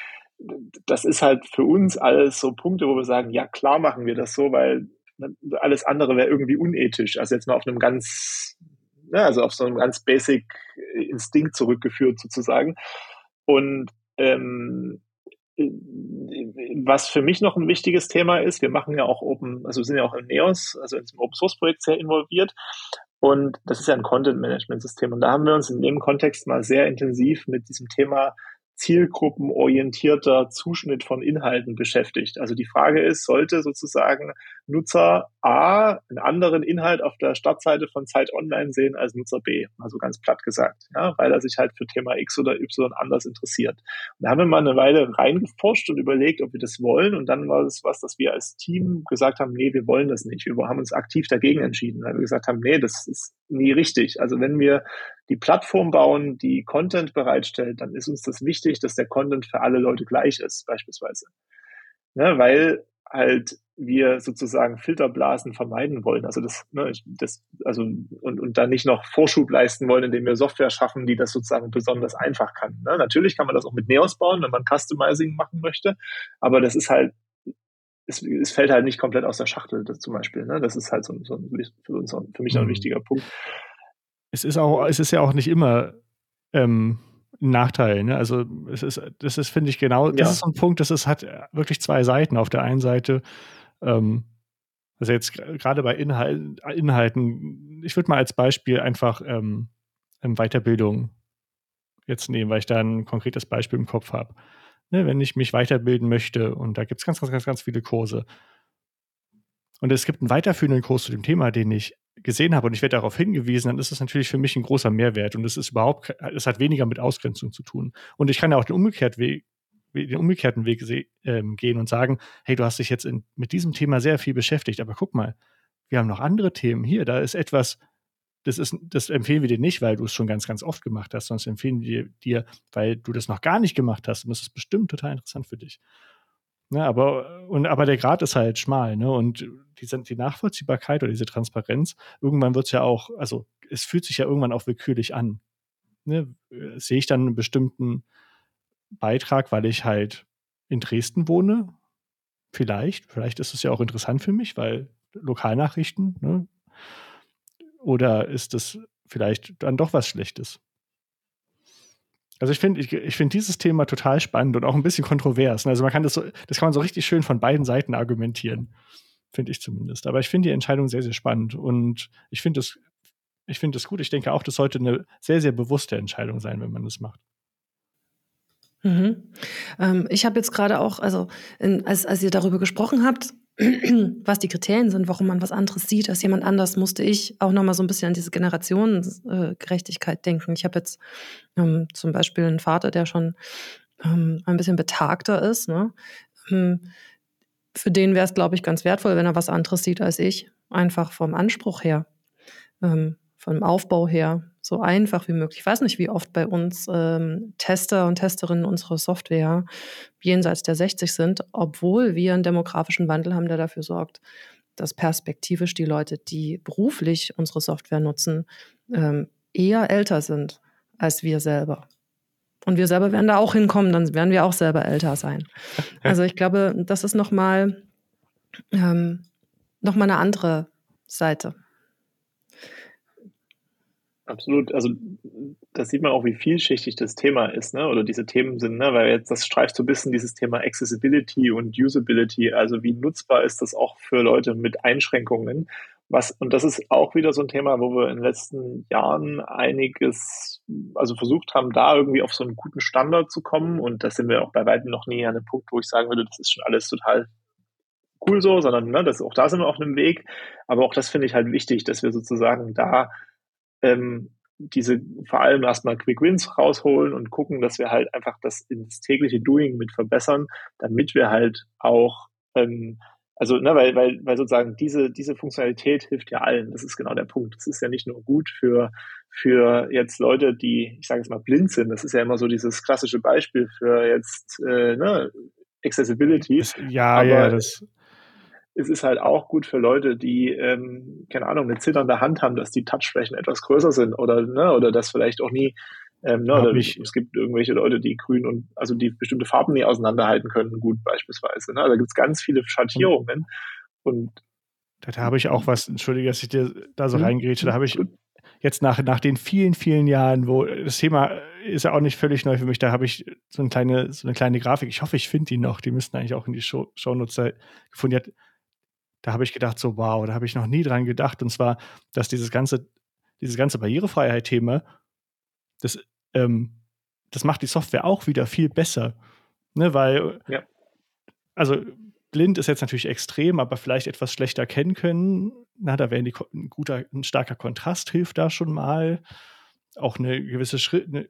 das ist halt für uns alles so Punkte, wo wir sagen, ja klar machen wir das so, weil ne, alles andere wäre irgendwie unethisch. Also jetzt mal auf einem ganz, ne, also auf so einem ganz basic Instinkt zurückgeführt sozusagen. Und ähm, was für mich noch ein wichtiges Thema ist, wir machen ja auch Open, also sind ja auch im NEOS, also in diesem Open Source Projekt sehr involviert. Und das ist ja ein Content Management System. Und da haben wir uns in dem Kontext mal sehr intensiv mit diesem Thema zielgruppenorientierter Zuschnitt von Inhalten beschäftigt. Also die Frage ist, sollte sozusagen Nutzer A einen anderen Inhalt auf der Startseite von Zeit Online sehen als Nutzer B, also ganz platt gesagt, ja, weil er sich halt für Thema X oder Y anders interessiert. Und da haben wir mal eine Weile reingeforscht und überlegt, ob wir das wollen. Und dann war das was, dass wir als Team gesagt haben, nee, wir wollen das nicht. Wir haben uns aktiv dagegen entschieden, weil wir gesagt haben, nee, das ist nie richtig. Also wenn wir die Plattform bauen, die Content bereitstellt, dann ist uns das wichtig, dass der Content für alle Leute gleich ist, beispielsweise. Ne, weil halt wir sozusagen Filterblasen vermeiden wollen. Also das, ne, das, also und, und da nicht noch Vorschub leisten wollen, indem wir Software schaffen, die das sozusagen besonders einfach kann. Ne? Natürlich kann man das auch mit Neos bauen, wenn man Customizing machen möchte, aber das ist halt es, es fällt halt nicht komplett aus der Schachtel, das zum Beispiel. Ne? Das ist halt so, so für uns für mich ein mhm. wichtiger Punkt es ist auch, es ist ja auch nicht immer ähm, ein Nachteil. Ne? Also es ist, das ist, finde ich, genau, das ja. ist so ein Punkt, das ist, hat wirklich zwei Seiten. Auf der einen Seite, ähm, also jetzt gerade bei Inhal Inhalten, ich würde mal als Beispiel einfach ähm, ähm, Weiterbildung jetzt nehmen, weil ich da ein konkretes Beispiel im Kopf habe. Ne, wenn ich mich weiterbilden möchte. Und da gibt es ganz, ganz, ganz, ganz viele Kurse. Und es gibt einen weiterführenden Kurs zu dem Thema, den ich gesehen habe. Und ich werde darauf hingewiesen, dann ist das natürlich für mich ein großer Mehrwert. Und es ist überhaupt, es hat weniger mit Ausgrenzung zu tun. Und ich kann ja auch den, umgekehrt Weg, den umgekehrten Weg ähm, gehen und sagen, hey, du hast dich jetzt in, mit diesem Thema sehr viel beschäftigt, aber guck mal, wir haben noch andere Themen. Hier, da ist etwas, das ist, das empfehlen wir dir nicht, weil du es schon ganz, ganz oft gemacht hast, sondern empfehlen wir dir, weil du das noch gar nicht gemacht hast und das ist bestimmt total interessant für dich. Ne, aber, und, aber der Grad ist halt schmal, ne? Und die, die Nachvollziehbarkeit oder diese Transparenz, irgendwann wird es ja auch, also es fühlt sich ja irgendwann auch willkürlich an. Ne? Sehe ich dann einen bestimmten Beitrag, weil ich halt in Dresden wohne? Vielleicht. Vielleicht ist es ja auch interessant für mich, weil Lokalnachrichten, ne? Oder ist es vielleicht dann doch was Schlechtes? Also ich finde ich, ich find dieses Thema total spannend und auch ein bisschen kontrovers. Also man kann das so, das kann man so richtig schön von beiden Seiten argumentieren, finde ich zumindest. Aber ich finde die Entscheidung sehr, sehr spannend und ich finde es ich finde es gut. Ich denke auch, das sollte eine sehr, sehr bewusste Entscheidung sein, wenn man das macht. Mhm. Ähm, ich habe jetzt gerade auch, also in, als, als ihr darüber gesprochen habt, was die Kriterien sind, warum man was anderes sieht als jemand anders, musste ich auch nochmal so ein bisschen an diese Generationengerechtigkeit denken. Ich habe jetzt ähm, zum Beispiel einen Vater, der schon ähm, ein bisschen betagter ist. Ne? Ähm, für den wäre es, glaube ich, ganz wertvoll, wenn er was anderes sieht als ich. Einfach vom Anspruch her, ähm, vom Aufbau her, so einfach wie möglich. Ich weiß nicht, wie oft bei uns ähm, Tester und Testerinnen unserer Software jenseits der 60 sind, obwohl wir einen demografischen Wandel haben, der dafür sorgt, dass perspektivisch die Leute, die beruflich unsere Software nutzen, ähm, eher älter sind als wir selber. Und wir selber werden da auch hinkommen, dann werden wir auch selber älter sein. Also ich glaube, das ist nochmal ähm, noch eine andere Seite. Absolut. Also das sieht man auch, wie vielschichtig das Thema ist, ne? Oder diese Themen sind, ne? Weil jetzt das streift so ein bisschen dieses Thema Accessibility und Usability. Also wie nutzbar ist das auch für Leute mit Einschränkungen? Was, und das ist auch wieder so ein Thema, wo wir in den letzten Jahren einiges, also versucht haben, da irgendwie auf so einen guten Standard zu kommen. Und da sind wir auch bei weitem noch nie an einem Punkt, wo ich sagen würde, das ist schon alles total cool so, sondern ne, das, auch da sind wir auf einem Weg. Aber auch das finde ich halt wichtig, dass wir sozusagen da ähm, diese vor allem erstmal Quick Wins rausholen und gucken, dass wir halt einfach das ins tägliche Doing mit verbessern, damit wir halt auch ähm, also, ne, weil, weil, weil sozusagen diese, diese Funktionalität hilft ja allen. Das ist genau der Punkt. Das ist ja nicht nur gut für, für jetzt Leute, die, ich sage jetzt mal, blind sind. Das ist ja immer so dieses klassische Beispiel für jetzt äh, ne, Accessibility. Ja, Aber ja, das. Es ist halt auch gut für Leute, die, ähm, keine Ahnung, eine zitternde Hand haben, dass die Touchflächen etwas größer sind oder, ne, oder das vielleicht auch nie ähm, ne, oder ich, es gibt irgendwelche Leute, die grün und also die bestimmte Farben nie auseinanderhalten können, gut beispielsweise. Ne? Da gibt es ganz viele Schattierungen. Und da habe ich auch was, entschuldige, dass ich dir da so mhm. reingrätsche, da habe ich jetzt nach, nach den vielen, vielen Jahren, wo das Thema ist ja auch nicht völlig neu für mich, da habe ich so eine kleine, so eine kleine Grafik. Ich hoffe, ich finde die noch. Die müssten eigentlich auch in die Show, Shownotes gefunden. Hat, da habe ich gedacht, so wow, da habe ich noch nie dran gedacht. Und zwar, dass dieses ganze, dieses ganze Barrierefreiheit-Thema, das ähm, das macht die Software auch wieder viel besser. Ne, weil, ja. also blind ist jetzt natürlich extrem, aber vielleicht etwas schlechter erkennen können. Na, da wäre ein guter, ein starker Kontrast hilft da schon mal. Auch eine gewisse Schritt, eine,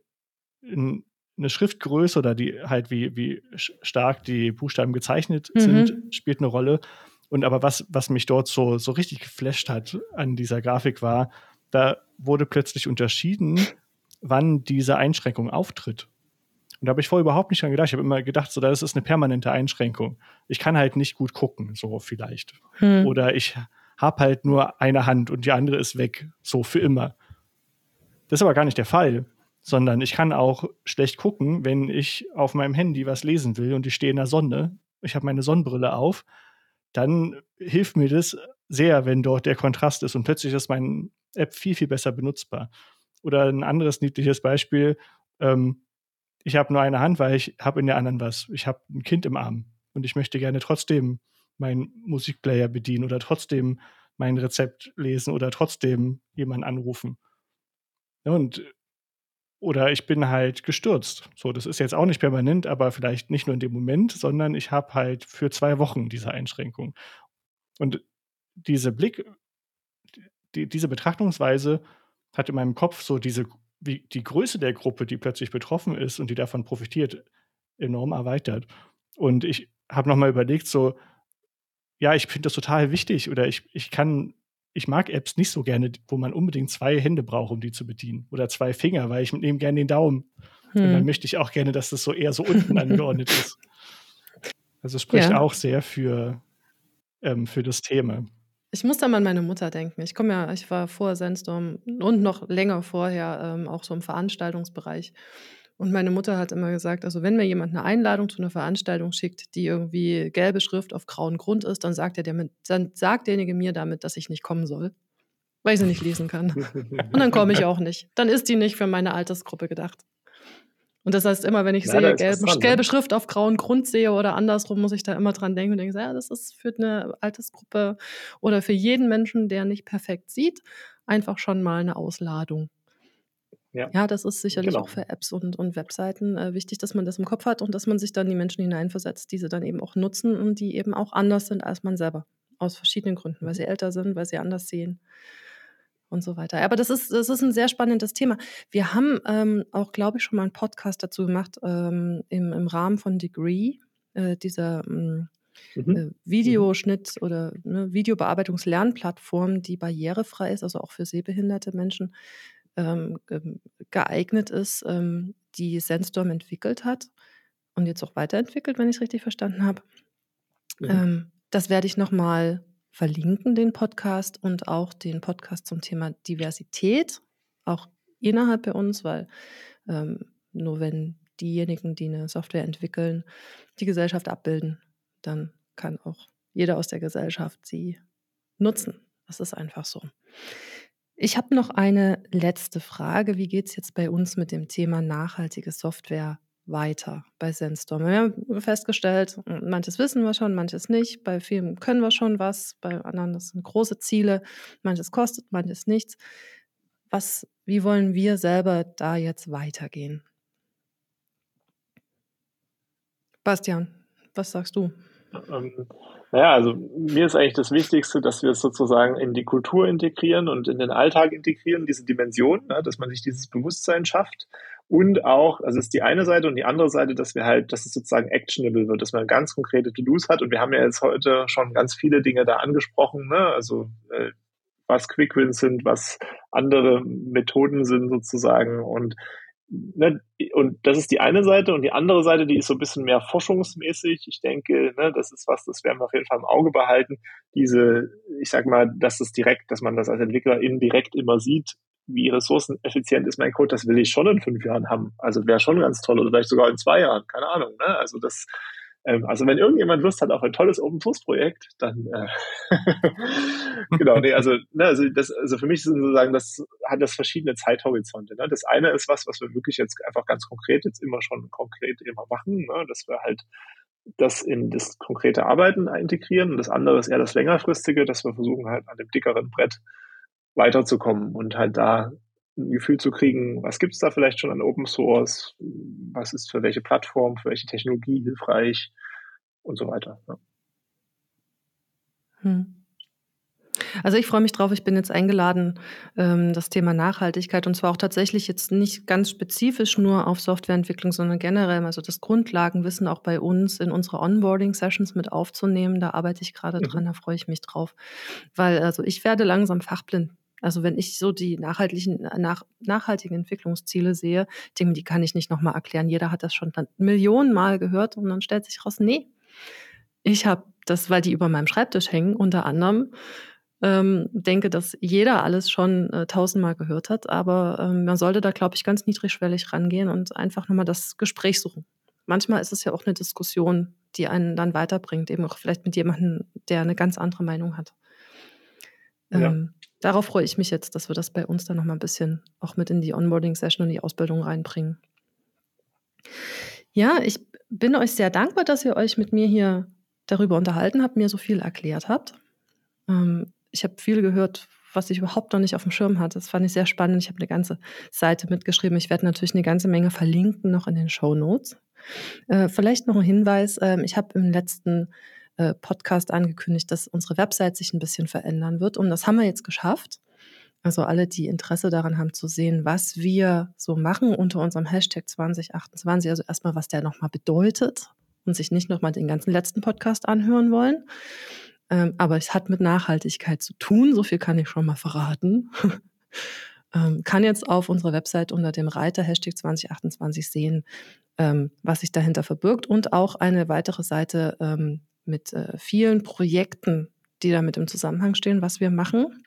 eine Schriftgröße oder die halt wie, wie stark die Buchstaben gezeichnet mhm. sind, spielt eine Rolle. Und aber was, was mich dort so, so richtig geflasht hat an dieser Grafik war, da wurde plötzlich unterschieden wann diese Einschränkung auftritt. Und da habe ich vorher überhaupt nicht dran gedacht. Ich habe immer gedacht, so, das ist eine permanente Einschränkung. Ich kann halt nicht gut gucken, so vielleicht. Hm. Oder ich habe halt nur eine Hand und die andere ist weg, so für immer. Das ist aber gar nicht der Fall, sondern ich kann auch schlecht gucken, wenn ich auf meinem Handy was lesen will und ich stehe in der Sonne, ich habe meine Sonnenbrille auf, dann hilft mir das sehr, wenn dort der Kontrast ist und plötzlich ist meine App viel, viel besser benutzbar. Oder ein anderes niedliches Beispiel, ähm, ich habe nur eine Hand, weil ich habe in der anderen was. Ich habe ein Kind im Arm und ich möchte gerne trotzdem meinen Musikplayer bedienen oder trotzdem mein Rezept lesen oder trotzdem jemanden anrufen. Und oder ich bin halt gestürzt. So, das ist jetzt auch nicht permanent, aber vielleicht nicht nur in dem Moment, sondern ich habe halt für zwei Wochen diese Einschränkung. Und diese Blick, die, diese Betrachtungsweise hat in meinem Kopf so diese, wie die Größe der Gruppe, die plötzlich betroffen ist und die davon profitiert, enorm erweitert. Und ich habe nochmal überlegt, so, ja, ich finde das total wichtig oder ich, ich kann, ich mag Apps nicht so gerne, wo man unbedingt zwei Hände braucht, um die zu bedienen oder zwei Finger, weil ich nehme gerne den Daumen. Hm. Und dann hm. möchte ich auch gerne, dass das so eher so unten angeordnet ist. Also spricht ja. auch sehr für, ähm, für das Thema. Ich muss da mal an meine Mutter denken. Ich komme ja, ich war vor Sandstorm und noch länger vorher ähm, auch so im Veranstaltungsbereich. Und meine Mutter hat immer gesagt, also wenn mir jemand eine Einladung zu einer Veranstaltung schickt, die irgendwie gelbe Schrift auf grauen Grund ist, dann sagt, er der, dann sagt derjenige mir damit, dass ich nicht kommen soll, weil ich sie nicht lesen kann. Und dann komme ich auch nicht. Dann ist die nicht für meine Altersgruppe gedacht. Und das heißt, immer wenn ich ja, sehe, gelbe, ne? gelbe Schrift auf grauen Grund sehe oder andersrum, muss ich da immer dran denken und denke, ja, das ist für eine Altersgruppe oder für jeden Menschen, der nicht perfekt sieht, einfach schon mal eine Ausladung. Ja, ja das ist sicherlich genau. auch für Apps und, und Webseiten äh, wichtig, dass man das im Kopf hat und dass man sich dann die Menschen hineinversetzt, die sie dann eben auch nutzen und die eben auch anders sind als man selber. Aus verschiedenen Gründen, weil mhm. sie älter sind, weil sie anders sehen und so weiter. Aber das ist, das ist ein sehr spannendes Thema. Wir haben ähm, auch, glaube ich, schon mal einen Podcast dazu gemacht ähm, im, im Rahmen von Degree, äh, dieser ähm, mhm. äh, Videoschnitt oder ne, Videobearbeitungslernplattform, die barrierefrei ist, also auch für sehbehinderte Menschen ähm, geeignet ist, ähm, die Sandstorm entwickelt hat und jetzt auch weiterentwickelt, wenn ich es richtig verstanden habe. Mhm. das werde ich nochmal verlinken, den Podcast und auch den Podcast zum Thema Diversität, auch innerhalb bei uns, weil ähm, nur wenn diejenigen, die eine Software entwickeln, die Gesellschaft abbilden, dann kann auch jeder aus der Gesellschaft sie nutzen. Das ist einfach so. Ich habe noch eine letzte Frage. Wie geht es jetzt bei uns mit dem Thema nachhaltige Software weiter bei Sandstorm. Wir haben festgestellt, manches wissen wir schon, manches nicht. Bei vielen können wir schon was, bei anderen das sind große Ziele. Manches kostet, manches nichts. Was, wie wollen wir selber da jetzt weitergehen? Bastian, was sagst du? Ähm, naja, also mir ist eigentlich das Wichtigste, dass wir es sozusagen in die Kultur integrieren und in den Alltag integrieren, diese Dimension, ne, dass man sich dieses Bewusstsein schafft Und auch, also ist die eine Seite und die andere Seite, dass wir halt, dass es sozusagen actionable wird, dass man ganz konkrete To-Dos hat. Und wir haben ja jetzt heute schon ganz viele Dinge da angesprochen, ne? also äh, was Quick Wins sind, was andere Methoden sind sozusagen. Und ne, und das ist die eine Seite und die andere Seite, die ist so ein bisschen mehr forschungsmäßig. Ich denke, ne, das ist was, das werden wir auf jeden Fall im Auge behalten. Diese, ich sag mal, dass es direkt, dass man das als Entwickler indirekt immer sieht, wie ressourceneffizient ist mein Code, das will ich schon in fünf Jahren haben. Also wäre schon ganz toll oder vielleicht sogar in zwei Jahren, keine Ahnung. Ne? Also das, ähm, also wenn irgendjemand Lust hat auf ein tolles Open Source Projekt, dann äh, genau, nee, also, ne, also das, also für mich ist sozusagen, das hat das verschiedene Zeithorizonte. Ne? Das eine ist was, was wir wirklich jetzt einfach ganz konkret jetzt immer schon konkret immer machen, ne? dass wir halt das in das konkrete Arbeiten integrieren. Und das andere ist eher das längerfristige, dass wir versuchen halt an dem dickeren Brett weiterzukommen und halt da ein Gefühl zu kriegen, was gibt es da vielleicht schon an Open Source, was ist für welche Plattform, für welche Technologie hilfreich und so weiter. Ja. Hm. Also ich freue mich drauf, ich bin jetzt eingeladen, ähm, das Thema Nachhaltigkeit und zwar auch tatsächlich jetzt nicht ganz spezifisch nur auf Softwareentwicklung, sondern generell, also das Grundlagenwissen auch bei uns in unsere Onboarding-Sessions mit aufzunehmen. Da arbeite ich gerade mhm. dran, da freue ich mich drauf. Weil also ich werde langsam fachblind also wenn ich so die nachhaltigen, nach, nachhaltigen Entwicklungsziele sehe, denke die kann ich nicht nochmal erklären. Jeder hat das schon Millionen Mal gehört und dann stellt sich raus, nee, ich habe das, weil die über meinem Schreibtisch hängen, unter anderem, ähm, denke, dass jeder alles schon äh, tausendmal gehört hat, aber ähm, man sollte da, glaube ich, ganz niedrigschwellig rangehen und einfach nochmal das Gespräch suchen. Manchmal ist es ja auch eine Diskussion, die einen dann weiterbringt, eben auch vielleicht mit jemandem, der eine ganz andere Meinung hat. Ja. Darauf freue ich mich jetzt, dass wir das bei uns dann noch mal ein bisschen auch mit in die Onboarding-Session und die Ausbildung reinbringen. Ja, ich bin euch sehr dankbar, dass ihr euch mit mir hier darüber unterhalten habt, mir so viel erklärt habt. Ähm, ich habe viel gehört, was ich überhaupt noch nicht auf dem Schirm hatte. Das fand ich sehr spannend. Ich habe eine ganze Seite mitgeschrieben. Ich werde natürlich eine ganze Menge verlinken noch in den Show Notes. Äh, vielleicht noch ein Hinweis. Ähm, ich habe im letzten äh, Podcast angekündigt, dass unsere Website sich ein bisschen verändern wird. Und das haben wir jetzt geschafft. Also alle, die Interesse daran haben zu sehen, was wir so machen unter unserem Hashtag 2028, also erstmal, was der nochmal bedeutet und sich nicht nochmal den ganzen letzten Podcast anhören wollen. Ähm, aber es hat mit Nachhaltigkeit zu tun, so viel kann ich schon mal verraten. ähm, kann jetzt auf unserer Website unter dem Reiter Hashtag 2028 sehen, ähm, was sich dahinter verbirgt und auch eine weitere Seite ähm, mit äh, vielen Projekten, die damit im Zusammenhang stehen, was wir machen.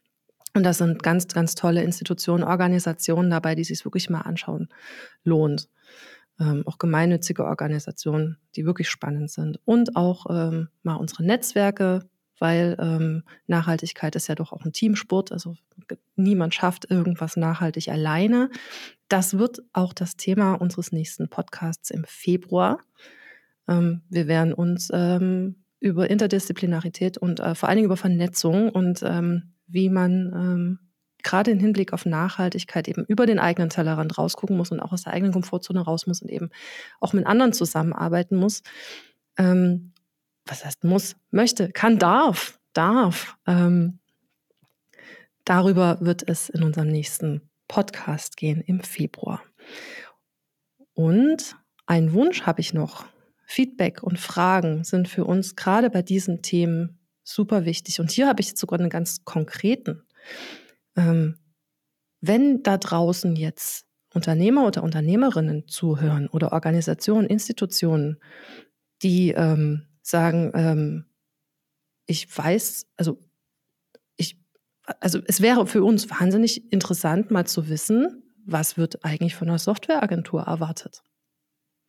Und da sind ganz, ganz tolle Institutionen, Organisationen dabei, die sich wirklich mal anschauen lohnt. Ähm, auch gemeinnützige Organisationen, die wirklich spannend sind. Und auch ähm, mal unsere Netzwerke, weil ähm, Nachhaltigkeit ist ja doch auch ein Teamsport. Also niemand schafft irgendwas nachhaltig alleine. Das wird auch das Thema unseres nächsten Podcasts im Februar. Ähm, wir werden uns ähm, über Interdisziplinarität und äh, vor allen Dingen über Vernetzung und ähm, wie man ähm, gerade im Hinblick auf Nachhaltigkeit eben über den eigenen Tellerrand rausgucken muss und auch aus der eigenen Komfortzone raus muss und eben auch mit anderen zusammenarbeiten muss. Ähm, was heißt muss, möchte, kann, darf, darf. Ähm, darüber wird es in unserem nächsten Podcast gehen im Februar. Und einen Wunsch habe ich noch Feedback und Fragen sind für uns gerade bei diesen Themen super wichtig. Und hier habe ich jetzt sogar einen ganz konkreten. Ähm, wenn da draußen jetzt Unternehmer oder Unternehmerinnen zuhören oder Organisationen, Institutionen, die ähm, sagen, ähm, ich weiß, also ich, also es wäre für uns wahnsinnig interessant, mal zu wissen, was wird eigentlich von einer Softwareagentur erwartet.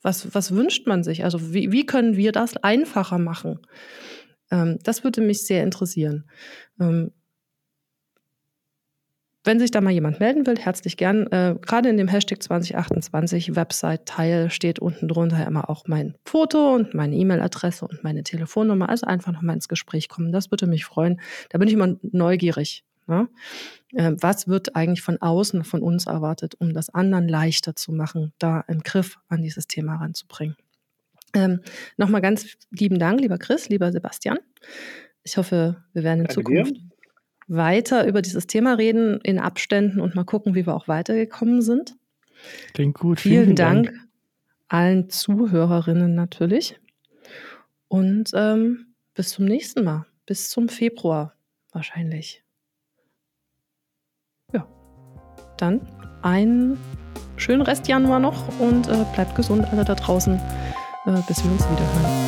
Was, was wünscht man sich? Also wie, wie können wir das einfacher machen? Ähm, das würde mich sehr interessieren. Ähm, wenn sich da mal jemand melden will, herzlich gern. Äh, Gerade in dem Hashtag 2028 Website-Teil steht unten drunter immer auch mein Foto und meine E-Mail-Adresse und meine Telefonnummer. Also einfach nochmal ins Gespräch kommen. Das würde mich freuen. Da bin ich immer neugierig. Ne? Ähm, was wird eigentlich von außen von uns erwartet, um das anderen leichter zu machen, da einen Griff an dieses Thema ranzubringen. Ähm, Nochmal ganz lieben Dank, lieber Chris, lieber Sebastian. Ich hoffe, wir werden in Danke Zukunft dir. weiter über dieses Thema reden, in Abständen und mal gucken, wie wir auch weitergekommen sind. Klingt gut. Vielen, vielen Dank, Dank, allen Zuhörerinnen natürlich. Und ähm, bis zum nächsten Mal. Bis zum Februar wahrscheinlich. Dann einen schönen Rest Januar noch und äh, bleibt gesund alle da draußen, äh, bis wir uns wiederhören.